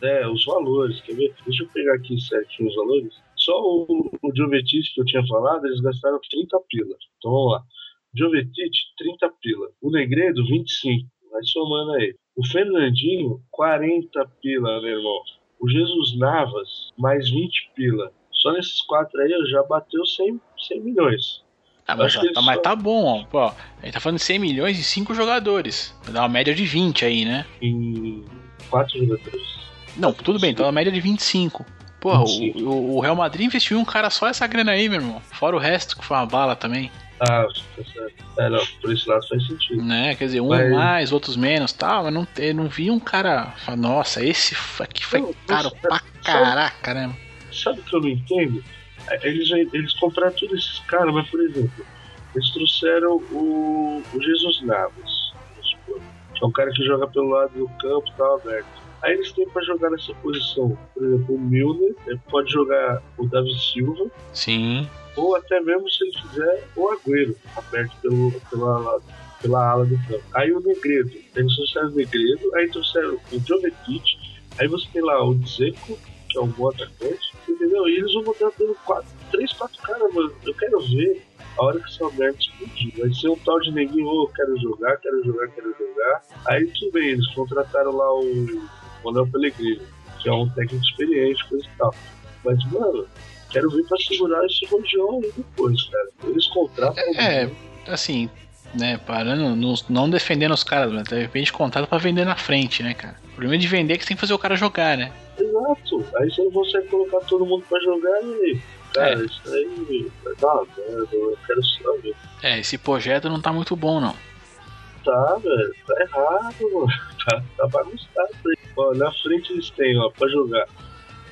É, os valores. Quer ver? Deixa eu pegar aqui certinho os valores. Só o, o Jovetic que eu tinha falado, eles gastaram 30 pila. Então vamos lá. Jovetic, 30 pila. O Negredo, 25. Vai somando aí. O Fernandinho, 40 pila, meu irmão. o Jesus Navas, mais 20 pila. Só nesses quatro aí já bateu 100, 100 milhões. Ah, mas, tá, mas tá bom, ó. Pô, a gente tá falando de 100 milhões e 5 jogadores. Dá uma média de 20 aí, né? Em 4 jogadores. Não, tudo bem, então uma média de 25. Porra, o, o, Real Madrid investiu em um cara só essa grana aí, meu irmão. Fora o resto que foi uma bala também. Ah. É, não, por esse lado faz sentido. Né, quer dizer, um mas... mais, outros menos tal, mas não, eu não vi um cara. Nossa, esse aqui foi não, caro nossa, pra caraca, né? Sabe o que eu não entendo? É, eles, eles compraram todos esses caras, mas por exemplo, eles trouxeram o, o Jesus Navas, que é um cara que joga pelo lado do campo e tal, aberto. Aí eles têm para jogar nessa posição, por exemplo, o Milner, pode jogar o Davi Silva. Sim. Ou até mesmo, se ele quiser, o Agüero, aberto pelo, pela, pela ala do campo. Aí o Negredo, eles trouxeram o Negredo, aí trouxeram o Jovetic, aí você tem lá o Dzeko, que é um bom atacante, entendeu? E eles vão botar pelo 3, 4 caras, mano. Eu quero ver a hora que essa merda explodir. Vai ser um tal de neguinho, oh, quero jogar, quero jogar, quero jogar. Aí tudo bem, eles contrataram lá o Manuel Pellegrino, que é um técnico experiente, coisa e tal. Mas, mano, quero vir pra segurar esse aí depois, cara. Eles contratam. É, assim, né, parando, não, não defendendo os caras, mas de repente contrata pra vender na frente, né, cara? O problema de vender é que você tem que fazer o cara jogar, né? Exato. Aí você não consegue colocar todo mundo pra jogar e. Cara, é. isso aí vai dar uma merda, eu quero saber. É, esse projeto não tá muito bom, não. Tá, velho, tá errado, mano. Tá, tá bagunçado aí. Ó, na frente eles têm, ó, pra jogar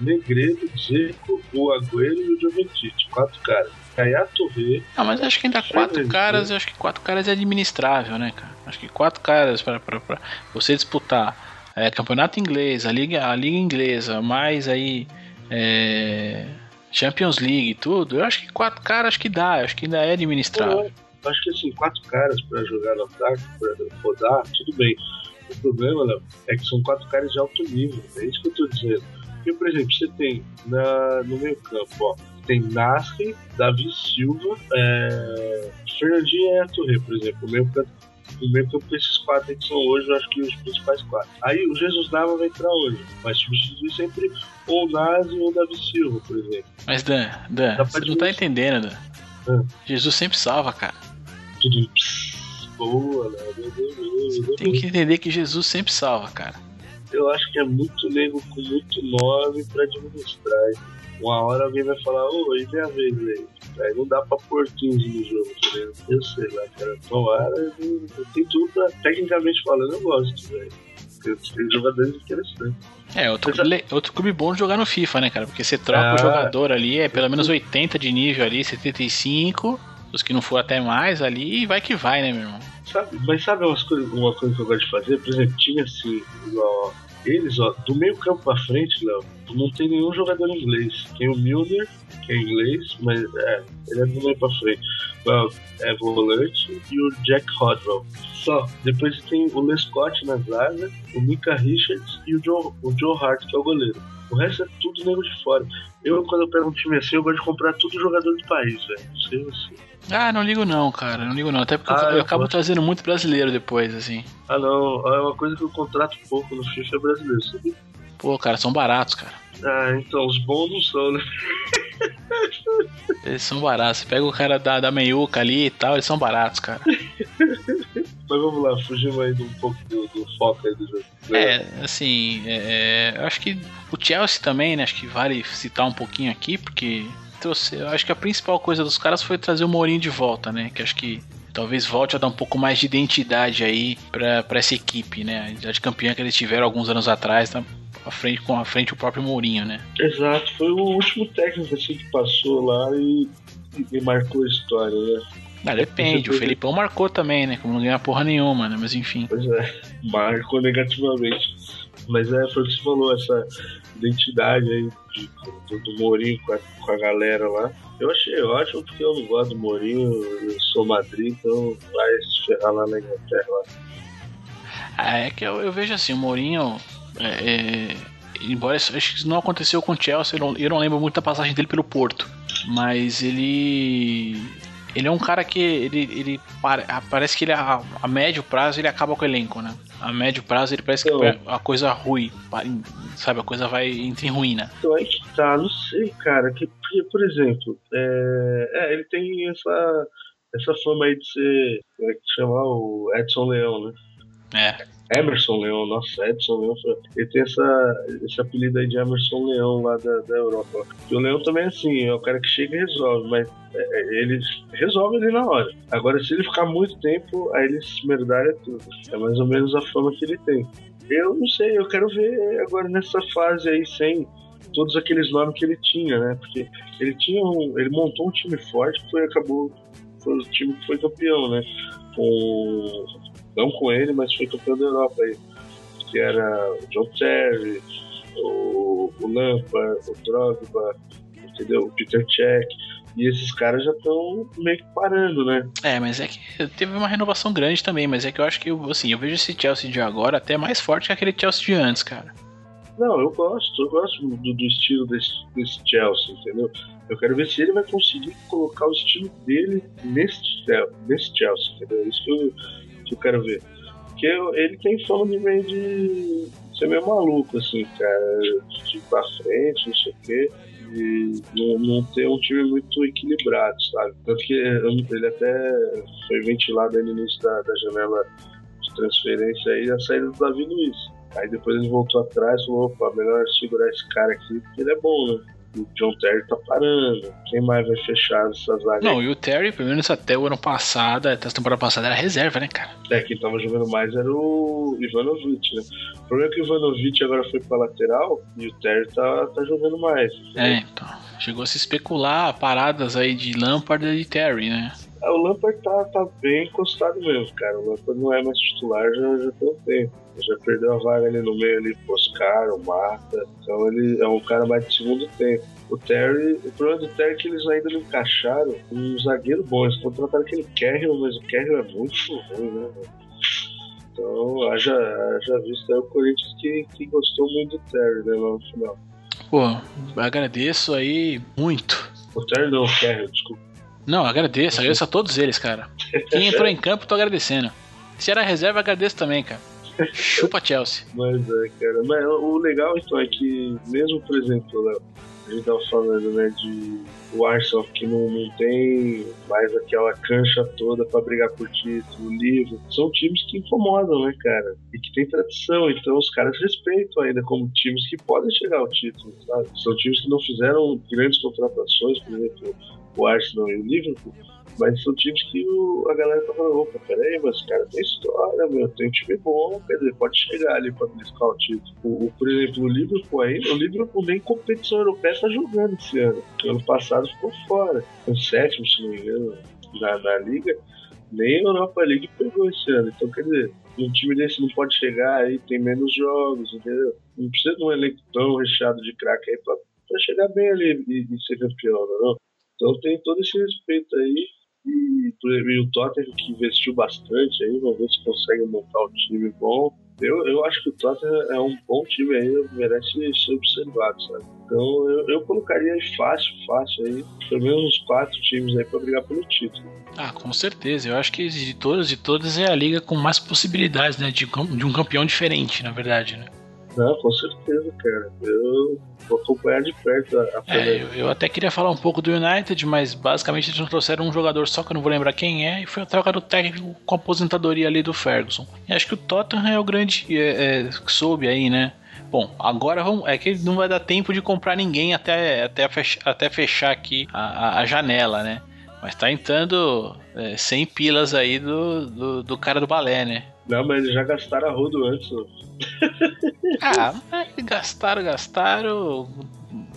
Negredo, Zico, o Agüero e o Jovetic. Quatro caras. Caiá Torre. Não, mas acho que ainda quatro caras, eu acho que quatro caras é administrável, né, cara? Acho que quatro caras pra você disputar é, campeonato inglês, a liga, a liga inglesa, mais aí é, Champions League, tudo. Eu acho que quatro caras acho que dá, acho que ainda é administrável. Eu acho que assim, quatro caras para jogar no ataque, para rodar, tudo bem. O problema, é que são quatro caras de alto nível. É isso que eu tô dizendo. Porque, por exemplo, você tem na, no meio campo, ó, tem Nasri, Davi Silva, é, Fernandinho e Atorre, por exemplo. O meio campo o meio campo esses quatro que são hoje, eu acho que os principais quatro. Aí o Jesus Nava vai entrar hoje, mas substituir sempre ou o Nazi ou o Davi Silva, por exemplo. Mas Dan, Dan, você não tá entendendo, Dan. Ah. Jesus sempre salva, cara. Tudo boa, né? Você tem que entender que Jesus sempre salva, cara. Eu acho que é muito nego com muito nome pra administrar. Uma hora alguém vai falar, ô, oh, e minha vez aí? Aí não dá pra pôr 15 no jogo, tá Eu sei lá, cara. Tomara, tem tudo pra, tecnicamente falando, eu gosto, velho. Tem jogadores interessantes. É, outro, clube, outro clube bom de jogar no FIFA, né, cara? Porque você troca ah, o jogador ali, é pelo menos 80 de nível ali, 75, os que não for até mais ali, vai que vai, né, meu irmão? Sabe, mas sabe umas coisa, uma coisa que eu gosto de fazer? Por exemplo, time assim, igual eles, ó, do meio campo pra frente, Léo, não tem nenhum jogador inglês. Tem o Milner, que é inglês, mas é, ele é do meio pra frente. Well, é volante e o Jack Rodwell. Só. Depois tem o Lescott na zaga, o Mika Richards e o Joe, o Joe Hart, que é o goleiro. O resto é tudo nego de fora. Eu, quando eu pego um time assim, eu gosto de comprar tudo jogador do país, velho. Não sei você. Ah, não ligo não, cara. Não ligo não. Até porque ah, eu, eu acabo trazendo muito brasileiro depois, assim. Ah, não. É uma coisa que eu contrato pouco no FIFA é brasileiro, sabe? Pô, cara, são baratos, cara. Ah, então, os bons não são, né? Eles são baratos. Você pega o cara da, da meiuca ali e tal, eles são baratos, cara. Mas vamos lá, fugimos aí um pouco do, do foco aí do jogo. É, assim, é, é, eu acho que o Chelsea também, né? Acho que vale citar um pouquinho aqui, porque trouxe. Eu acho que a principal coisa dos caras foi trazer o Mourinho de volta, né? Que acho que talvez volte a dar um pouco mais de identidade aí para essa equipe, né? A identidade campeã que eles tiveram alguns anos atrás, tá à frente com a frente o próprio Mourinho, né? Exato, foi o último técnico assim que passou lá e, e marcou a história, né? Ah, depende, o Felipão marcou também, né? Como não ganha porra nenhuma, né? Mas enfim. Pois é, marcou negativamente. Mas é, foi o que você falou, essa identidade aí de, do, do Mourinho com a, com a galera lá. Eu achei ótimo porque eu não gosto do Mourinho, eu sou Madrid, então vai se ferrar lá na Inglaterra. Lá. Ah, é que eu, eu vejo assim, o Mourinho. É, é, embora isso, acho que isso não aconteceu com o Chelsea, eu não, eu não lembro muito da passagem dele pelo Porto. Mas ele ele é um cara que ele, ele parece que ele a, a, médio prazo ele acaba com o elenco, né? A médio prazo ele parece Então. que a coisa ruim, sabe? A coisa vai entre em ruína. Então aí que tá, não sei, cara. Que, por exemplo, é, é, ele tem essa, essa fama aí de ser, como é que chama? O Edson Leão, né? É. Emerson Leão, nossa, Edson Leão. Ele tem essa, esse apelido aí de Emerson Leão lá da, da Europa. E o Leão também é assim, é o cara que chega e resolve, mas é, é, ele resolve ali na hora. Agora, se ele ficar muito tempo, aí ele se merdalha tudo. É mais ou menos a fama que ele tem. Eu não sei, eu quero ver agora nessa fase aí sem todos aqueles nomes que ele tinha, né? Porque ele tinha um, ele montou um time forte que foi acabou foi o time que foi campeão, né? Com não com ele, mas foi campeão da Europa aí, que era o John Terry, o, o Lampard, o Drogba, entendeu? O Peter Cech. E esses caras já estão meio que parando, né? É, mas é que teve uma renovação grande também, mas é que eu acho que, assim, eu vejo esse Chelsea de agora até mais forte que aquele Chelsea de antes, cara. Não, eu gosto, eu gosto do, do estilo desse, desse Chelsea, entendeu? Eu quero ver se ele vai conseguir colocar o estilo dele nesse, nesse Chelsea, entendeu? Isso que eu, que eu quero ver. Porque eu- ele tem fama de meio de ser meio maluco, assim, cara, de ir pra frente, não sei o quê. E não, não ter um time muito equilibrado, sabe? Tanto que ele até foi ventilado aí no início da, da janela de transferência aí a saída do Davi Luiz. Aí depois ele voltou atrás e falou, opa, melhor segurar esse cara aqui, porque ele é bom, né? O John Terry tá parando. Quem mais vai fechar essa zaga? Não, e o Terry, pelo menos até o ano passado, até a temporada passada, era reserva, né, cara? É, quem tava jogando mais era o Ivanovic, né? O problema é que o Ivanovic agora foi pra lateral e o Terry tá, tá jogando mais. É, então. Chegou a se especular paradas aí de Lampard e de Terry, né? O Lampard tá, tá bem encostado mesmo, cara. O Lampard não é mais titular já, já tem um tempo. Já perdeu a vaga ali no meio ali pro Oscar, o Mata. Então ele é um cara mais de segundo tempo. O Terry, o problema do Terry é que eles ainda não encaixaram um zagueiro bom. Eles contrataram aquele Carroll, mas o Carroll é muito ruim, né? Então, haja, haja visto aí o Corinthians que, que gostou muito do Terry, né, lá no final. Pô, agradeço aí muito. O Terry não, o Carroll, desculpa. Não, agradeço, agradeço a todos eles, cara. Quem entrou em campo, tô agradecendo. Se era reserva, agradeço também, cara. Chupa Chelsea. Mas é, cara. Mas o legal então é que, mesmo, por exemplo, Léo, a gente tava falando, né, de o Arsenal que não, não tem mais aquela cancha toda pra brigar por título, livro. São times que incomodam, né, cara? E que tem tradição, então os caras respeitam ainda como times que podem chegar ao título, sabe? São times que não fizeram grandes contratações, por exemplo, o Arsenal e o Liverpool, mas são times que o- a galera tá falando, opa, peraí, mas os caras tem história, meu, tem time bom, quer dizer, pode chegar ali pra buscar o título. O, o- por exemplo, o Liverpool aí, o Liverpool nem competição europeia tá jogando esse ano. O ano passado ficou fora. Foi sétimo, se não me engano, na, na liga. Nem a Europa League pegou esse ano. Então, quer dizer, um time desse não pode chegar aí, tem menos jogos, entendeu? Não precisa de um elenco tão recheado de craque aí pra, pra chegar bem ali e, e ser campeão, não? Então tem todo esse respeito aí. E, e o Tottenham que investiu bastante aí, vamos ver se consegue montar um time bom. Eu, eu acho que o Tottenham é um bom time aí, merece ser observado, sabe? Então eu, eu colocaria fácil, fácil aí, pelo menos uns quatro times aí pra brigar pelo título. Ah, com certeza. Eu acho que de todas e todas é a liga com mais possibilidades, né? De, de um campeão diferente, na verdade, né? Não, com certeza, cara. Eu vou acompanhar de perto a, a É, eu, eu até queria falar um pouco do United, mas basicamente eles não trouxeram um jogador só que eu não vou lembrar quem é, e foi a troca do técnico com a aposentadoria ali do Ferguson. E acho que o Tottenham é o grande é, é, que soube aí, né? Bom, agora vamos, é que não vai dar tempo de comprar ninguém até, até, fech, até fechar aqui a, a, a janela, né? Mas tá entrando é, 100 pilas aí do, do, do cara do balé, né? Não, mas eles já gastaram a rodo antes. Ah, é, gastaram, gastaram.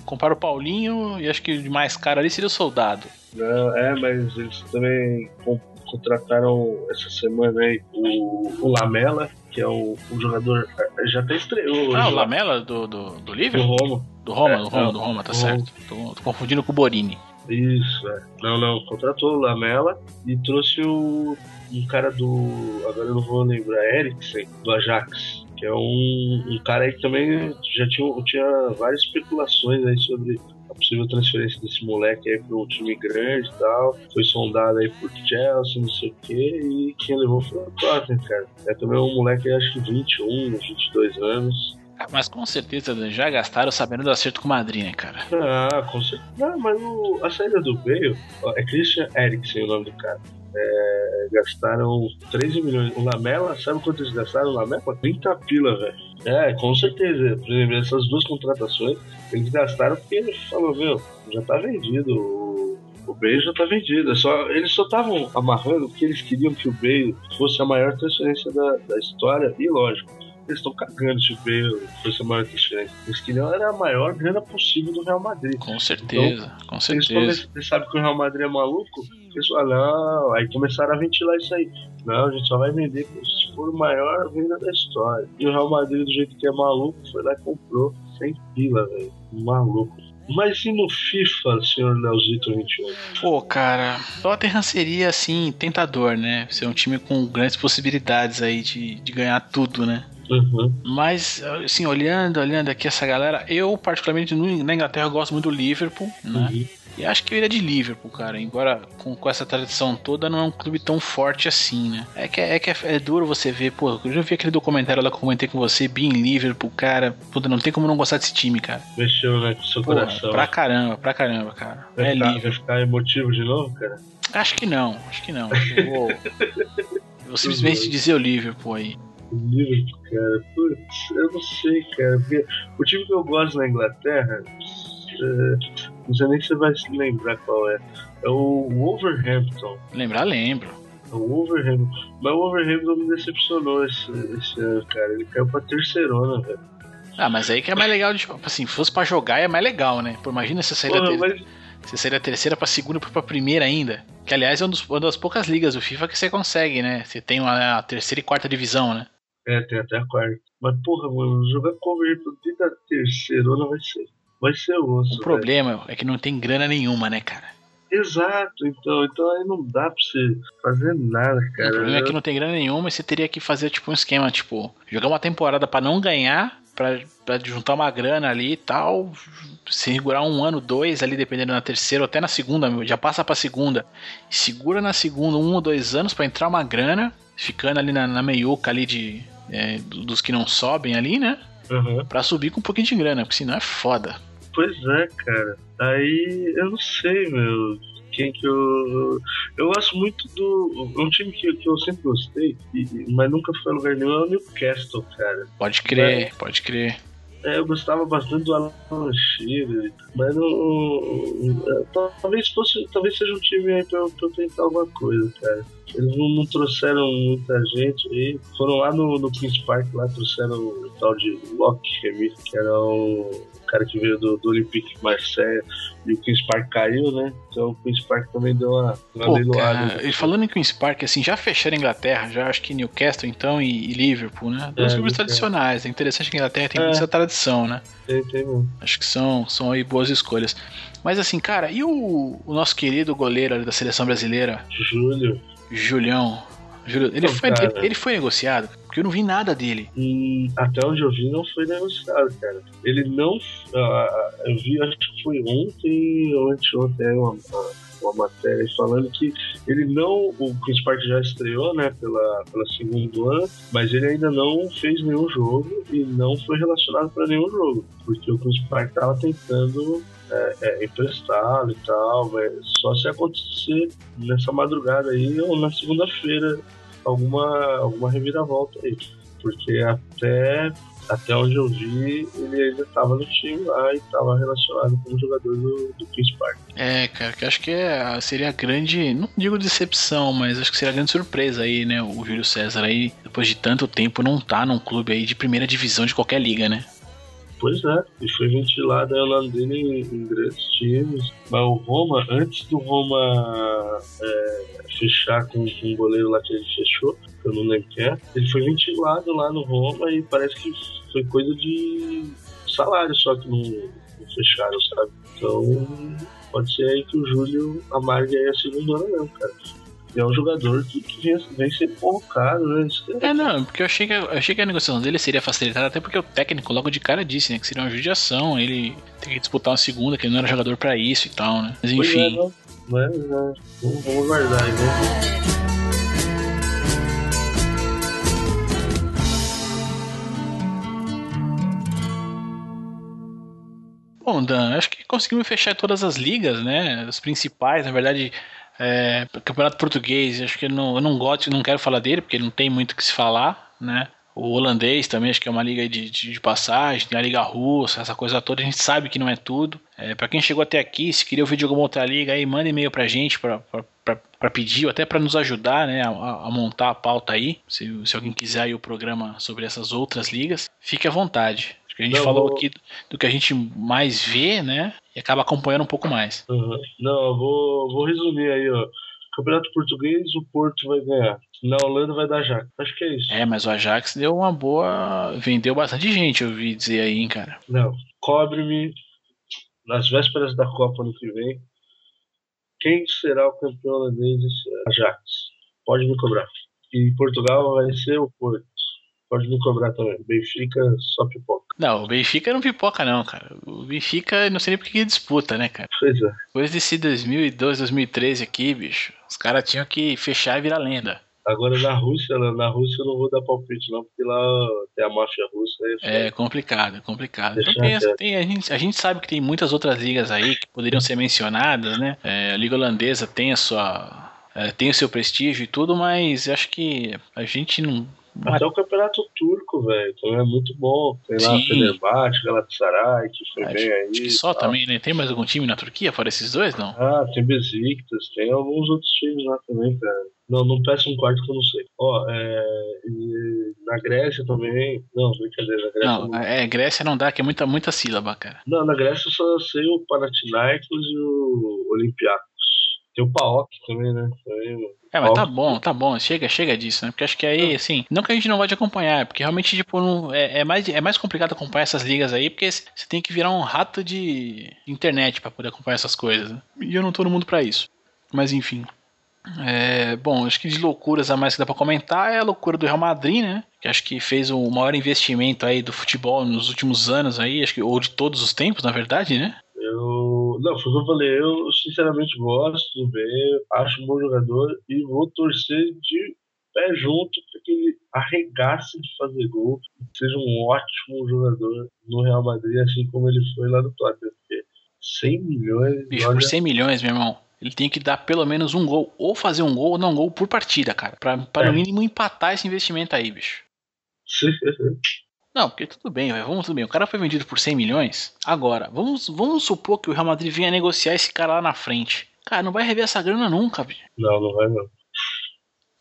Compraram o Paulinho e acho que de mais caro ali seria o soldado. Não, é, mas eles também con- contrataram essa semana aí o, o Lamela, que é um, um jogador. Já até estreou. Ah, o Lamela do, do, do do Liverpool? Roma. Do Roma, É, do Roma, não, do Roma, tá do certo. Tô, tô confundindo com o Borini. Isso, é. Não, não, contratou o Lamela e trouxe o, um cara do. Agora eu não vou lembrar, Eriksen, do Ajax. Que é um, um cara aí que também já tinha, tinha várias especulações aí sobre a possível transferência desse moleque aí para um time grande e tal. Foi sondado aí por Chelsea, não sei o quê, e quem levou foi o Tottenham, cara. É também um moleque, acho que 21, 22 anos. Mas com certeza já gastaram sabendo do acerto com Madrid, né, cara? Ah, com certeza. Não, mas o, a saída do Bale é Christian Eriksen o nome do cara. É, gastaram 13 milhões. O Lamela, sabe quanto eles gastaram? O Lamela? 30 pila, velho. É, com certeza. Essas duas contratações, eles gastaram porque ele falou, meu, já tá vendido. O, o Bale já tá vendido. É só, eles só estavam amarrando porque eles queriam que o Bale fosse a maior transferência da, da história. E lógico, eles estão cagando se o Bale fosse a maior transferência. Eles queriam era a maior grana possível do Real Madrid. Com certeza, então, com certeza. Eles, eles sabem que o Real Madrid é maluco, eles falaram, não, aí começaram a ventilar isso aí. Não, a gente só vai vender se for o maior venda da história. E o Real Madrid, do jeito que é maluco, foi lá e comprou sem pila, velho. Maluco. Mas e no FIFA, senhor Leozito 21? Pô, cara, Tottenham seria assim, tentador, né? Ser um time com grandes possibilidades aí de, de ganhar tudo, né? Uhum. Mas, assim, olhando, olhando aqui essa galera, eu, particularmente na Inglaterra, gosto muito do Liverpool, né? Uhum. E acho que eu iria de Liverpool, cara. Embora com, com essa tradição toda, não é um clube tão forte assim, né? É que, é, que é, é duro você ver, pô, eu já vi aquele documentário lá que eu comentei com você, Being Liverpool, cara. Puta, não tem como não gostar desse time, cara. Mexeu, né, com o seu pô, coração. Pra caramba, pra caramba, cara. Vai é ficar, Liverpool. Vai ficar emotivo de novo, cara? Acho que não, acho que não. Eu vou, eu vou simplesmente dizer o Liverpool aí. Liverpool, cara. Putz, eu não sei, cara. Porque o time que eu gosto na Inglaterra, é, não sei nem se você vai se lembrar qual é. É o Wolverhampton. Lembrar, lembro. É o Wolverhampton. Mas o Wolverhampton me decepcionou esse, esse ano, cara. Ele caiu pra terceirona, velho. Ah, mas aí que é mais legal, de, tipo, assim, fosse pra jogar é mais legal, né? Imagina se sair da mas... Você sair da terceira pra segunda pra primeira ainda. Que aliás é um uma das poucas ligas do FIFA que você consegue, né? Você tem uma, a terceira e quarta divisão, né? É, tem até a quarta. Mas porra, mano, jogar cover dentro da terceirona vai ser. Vai ser osso. O problema véio. é que não tem grana nenhuma, né, cara? Exato, então, então aí não dá pra você fazer nada, cara. O problema é que não tem grana nenhuma e você teria que fazer tipo um esquema, tipo, jogar uma temporada para não ganhar, pra, pra juntar uma grana ali e tal, segurar um ano, dois ali, dependendo na terceira ou até na segunda, já passa pra segunda. Segura na segunda um ou dois anos para entrar uma grana, ficando ali na, na meiuca ali de. É, dos que não sobem ali, né? Uhum. Pra subir com um pouquinho de grana, porque senão é foda. Pois é, cara. Aí eu não sei, meu. Quem que eu. Eu gosto muito do. Um time que, que eu sempre gostei, mas nunca foi a lugar nenhum, é o Newcastle, cara. Pode crer, é. pode crer. É, eu gostava bastante do Alan Shearer, mas não, talvez fosse, talvez seja um time aí pra pra eu tentar alguma coisa, cara. Eles não, não, trouxeram muita gente aí. Foram lá no, no Queen's Park, lá trouxeram o tal de Locke que era um cara que veio do, do Olympique Marseille e o Queen's Park caiu, né? Então o Queen's Park também deu uma, uma Pô, cara, Falando em Queen's Park, assim, já fecharam a Inglaterra, já acho que Newcastle então e, e Liverpool, né? Dois é, clubes tradicionais. É interessante que a Inglaterra tem é. muita tradição, né? Tem, tem mesmo. Acho que são, são aí boas escolhas. Mas assim, cara, e o, o nosso querido goleiro da seleção brasileira? Júlio. Julião. Júlio, ele, foi, ele, ele, foi negociado? Porque eu não vi nada dele. Hum, até onde eu vi, não foi negociado, cara. Ele não. Uh, eu vi, acho que foi ontem ou anteontem, uma, uma matéria falando que ele não. O Chris Park já estreou, né, pela, pela segundo ano, mas ele ainda não fez nenhum jogo e não foi relacionado para nenhum jogo. Porque o Chris Park tava tentando é, é, e tal, mas só se acontecer nessa madrugada aí ou na segunda-feira alguma, alguma reviravolta aí. Porque até, até onde eu vi, ele ainda estava no time lá e estava relacionado como jogador do, do Chris Park. É, cara, que acho que é, seria grande, não digo decepção, mas acho que seria grande surpresa aí, né? O Júlio César aí, depois de tanto tempo, não tá num clube aí de primeira divisão de qualquer liga, né? Pois é, e foi ventilado a dele em, em, grandes times. Mas o Roma, antes do Roma é, fechar com, com um goleiro lá que ele fechou, eu não lembro quem é, ele foi ventilado lá no Roma e parece que foi coisa de salário só que não, não fecharam, sabe? Então pode ser aí que o Júlio amargue aí a segunda hora mesmo, cara. E é um jogador que, que vem, sendo convocado, né? É, não, porque eu achei, que, eu achei que a negociação dele seria facilitada, até porque o técnico logo de cara disse, né? Que seria uma judiação, ele tem que disputar uma segunda, que ele não era jogador para isso e tal, né? Mas enfim. Pois é, mas, é, vamos, vamos guardar aí, né? Bom, Dan, acho que conseguimos fechar todas as ligas, né? As principais, na verdade, é, Campeonato Português, acho que eu não, eu não gosto, não quero falar dele, porque não tem muito o que se falar, né? O holandês também, acho que é uma liga de, de, de, passagem, tem a liga russa, essa coisa toda, a gente sabe que não é tudo. É, para quem chegou até aqui, se queria ouvir de alguma outra liga aí, manda e-mail pra gente para pedir, ou até para nos ajudar né, a, a, montar a pauta aí. Se, se alguém quiser aí o programa sobre essas outras ligas, fique à vontade. Acho que a gente não, falou aqui do que a gente mais vê, né? E acaba acompanhando um pouco mais. Uhum. Não, eu vou, vou resumir aí, ó. Campeonato Português, o Porto vai ganhar. Na Holanda vai dar Ajax. Acho que é isso. É, mas o Ajax deu uma boa. Vendeu bastante gente, eu ouvi dizer aí, hein, cara. Não. Cobre-me nas vésperas da Copa no que vem. Quem será o campeão holandês Ajax? Pode me cobrar. E Portugal vai ser o Porto. Pode me cobrar também. Benfica só pipoca. Não, o Benfica não pipoca, não, cara. O Benfica, não sei nem por que disputa, né, cara? Pois é. Depois desse 2002, 2013 aqui, bicho, os caras tinham que fechar e virar lenda. Agora na Rússia, na Rússia eu não vou dar palpite, não, porque lá tem a máfia russa. É, é complicado, complicado. Então tem, tem, a, gente, a gente sabe que tem muitas outras ligas aí que poderiam ser mencionadas, né? É, a Liga Holandesa tem a sua. É, tem o seu prestígio e tudo, mas acho que a gente não, até o campeonato turco, velho, também é muito bom. Tem lá. Fenerbahçe, Galatasaray, que foi bem aí. Acho que só também, né? Tem mais algum time na Turquia fora esses dois, não? Ah, tem Besiktas, tem alguns outros times lá também, cara. Não, não peço um quarto que eu não sei. Ó, é, na Grécia também. Não, brincadeira, na Grécia. Não, não, é, Grécia não dá, que é muita, muita sílaba, cara. Não, na Grécia eu só sei o Panathinaikos e o Olympiacos. Tem o PAOK também, né? Também, é, mas tá bom, tá bom. Chega, chega disso, né? Porque acho que aí, assim, não que a gente não vai te acompanhar, porque realmente, tipo, não, é, é, mais, é mais complicado acompanhar essas ligas aí, porque você tem que virar um rato de internet para poder acompanhar essas coisas. Né? E eu não tô no mundo para isso. Mas enfim. É, bom, acho que de loucuras a mais que dá pra comentar é a loucura do Real Madrid, né? Que acho que fez o maior investimento aí do futebol nos últimos anos aí, acho que, ou de todos os tempos, na verdade, né? Eu. Não, foi o que eu falei. Eu sinceramente gosto do ver, acho um bom jogador e vou torcer de pé junto para que ele arregasse de fazer gol, seja um ótimo jogador no Real Madrid, assim como ele foi lá no Tottenham. 100 milhões. Bicho, olha... por 100 milhões, meu irmão. Ele tem que dar pelo menos um gol, ou fazer um gol ou não um gol por partida, cara. Pra, pra é. no mínimo empatar esse investimento aí, bicho. Não, porque tudo bem, vamos tudo bem. O cara foi vendido por 100 milhões. Agora, vamos, vamos supor que o Real Madrid venha negociar esse cara lá na frente. Cara, não vai rever essa grana nunca, bicho. Não, não vai não.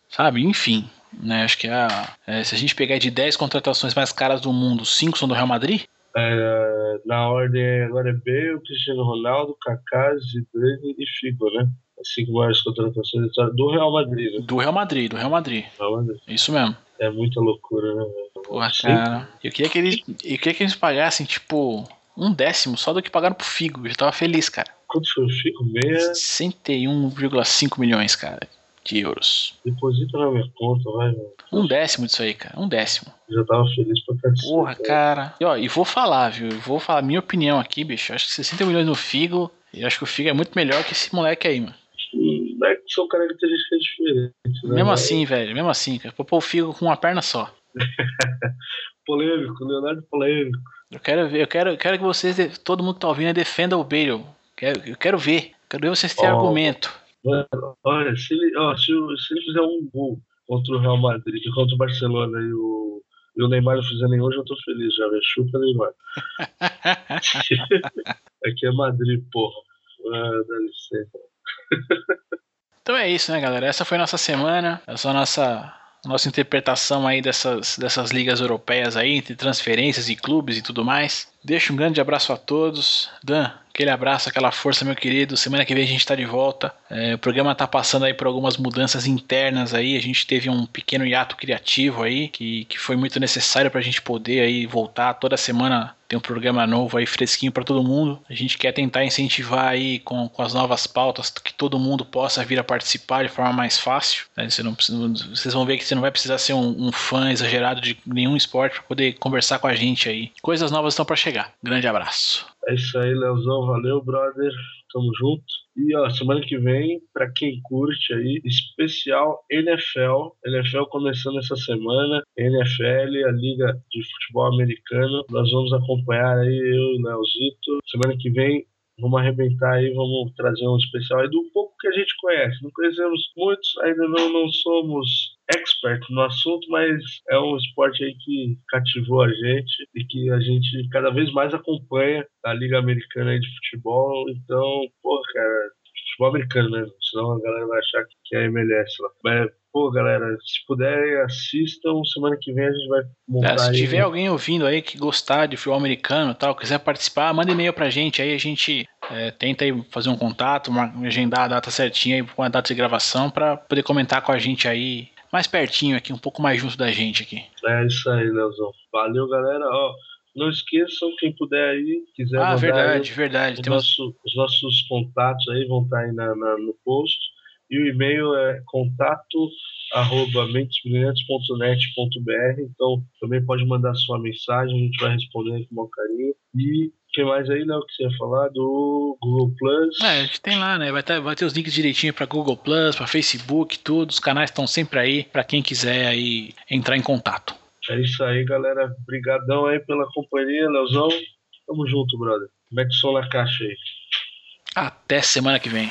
Sabe, enfim. Né, acho que a, é, se a gente pegar de 10 contratações mais caras do mundo, 5 são do Real Madrid. É, na ordem agora é B, o Cristiano Ronaldo, Kaká, Zidane e Figo, né? As cinco maiores contratações do Real Madrid, né? Do Real Madrid, do Real Madrid. Real Madrid. Isso mesmo. É muita loucura, né? Porra, cara. Eu queria que eles. Eu queria que eles pagassem, tipo, um décimo só do que pagaram pro Figo. Eu já tava feliz, cara. Quanto foi o Figo? Meia... 61,5 milhões, cara, de euros. Deposita na minha conta, vai, mano. Um décimo disso aí, cara. Um décimo. Eu já tava feliz pra cacete. Porra, cara. E, ó, e vou falar, viu? Eu vou falar minha opinião aqui, bicho. Eu acho que 60 milhões no Figo. Eu acho que o Figo é muito melhor que esse moleque aí, mano. São características diferentes. Né? Mesmo assim, velho, mesmo assim, cara. Pôr o Figo com uma perna só. polêmico, Leonardo polêmico. Eu quero ver, eu quero, eu quero que vocês, todo mundo que tá ouvindo, defenda o Bale. Quero, eu quero ver. Quero ver vocês terem oh, argumento. Olha, se ele, oh, se, se, ele fizer um gol contra o Real Madrid, contra o Barcelona e o, e o Neymar não fizer nenhum, eu já tô feliz, já, velho. Chupa Neymar. Aqui é Madrid, porra. Ah, dá licença. Então é isso, né, galera? Essa foi nossa semana. Essa é nossa nossa interpretação aí dessas, dessas ligas europeias aí, entre transferências e clubes e tudo mais. Deixo um grande abraço a todos. Dan, aquele abraço, aquela força, meu querido. Semana que vem a gente está de volta. É, o programa está passando aí por algumas mudanças internas aí. A gente teve um pequeno hiato criativo aí, que, que foi muito necessário para a gente poder aí voltar toda semana tem um programa novo aí fresquinho para todo mundo. A gente quer tentar incentivar aí com, com as novas pautas que todo mundo possa vir a participar de forma mais fácil. Né? Você não precisa, vocês vão ver que você não vai precisar ser um, um fã exagerado de nenhum esporte para poder conversar com a gente aí. Coisas novas estão para chegar. Grande abraço. É isso aí, Leozão. Valeu, brother. Tamo junto. E ó, semana que vem, para quem curte aí, especial NFL. NFL começando essa semana. NFL, a Liga de Futebol Americano. Nós vamos acompanhar aí, eu e o Leozito. Semana que vem vamos arrebentar aí, vamos trazer um especial aí do pouco que a gente conhece. Não conhecemos muitos, ainda não, não somos expert no assunto, mas é um esporte aí que cativou a gente e que a gente cada vez mais acompanha a Liga Americana de Futebol. Então, pô, cara, futebol americano mesmo, senão a galera vai achar que é MLS lá. Mas, pô, galera, se puderem, assistam. Semana que vem a gente vai montar. É, se tiver alguém ouvindo aí que gostar de futebol americano tal, quiser participar, manda e-mail pra gente aí, a gente é, tenta aí fazer um contato, uma, agendar a data certinha aí com a data de gravação para poder comentar com a gente aí mais pertinho aqui, um pouco mais junto da gente aqui. É isso aí, Leozão. Valeu, galera. Ó, não esqueçam, quem puder aí, quiser ah, verdade, aí, verdade. Os, nosso, os, nossos contatos aí vão estar aí na, na, no post. E o e-mail é contato arroba mentesbrilhantes.net.br então também pode mandar sua mensagem, a gente vai responder com o maior carinho. E que mais aí, Léo, que você ia falar? Do Google Plus. É, a gente tem lá, né? Vai ter, vai ter os links direitinho para Google Plus, para Facebook, tudo. Os canais estão sempre aí para quem quiser aí entrar em contato. É isso aí, galera. Obrigadão aí pela companhia, Leozão. Tamo junto, brother. Mete som na caixa aí. Até semana que vem.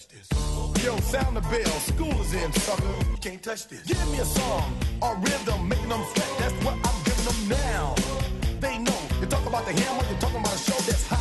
touch this. Yo, sound the bell. School is in, sucker. You can't touch this. Give me a song or rhythm, making them sweat. That's what I'm giving them now. They know. You talk about the hammer, you're talking about a show that's hyped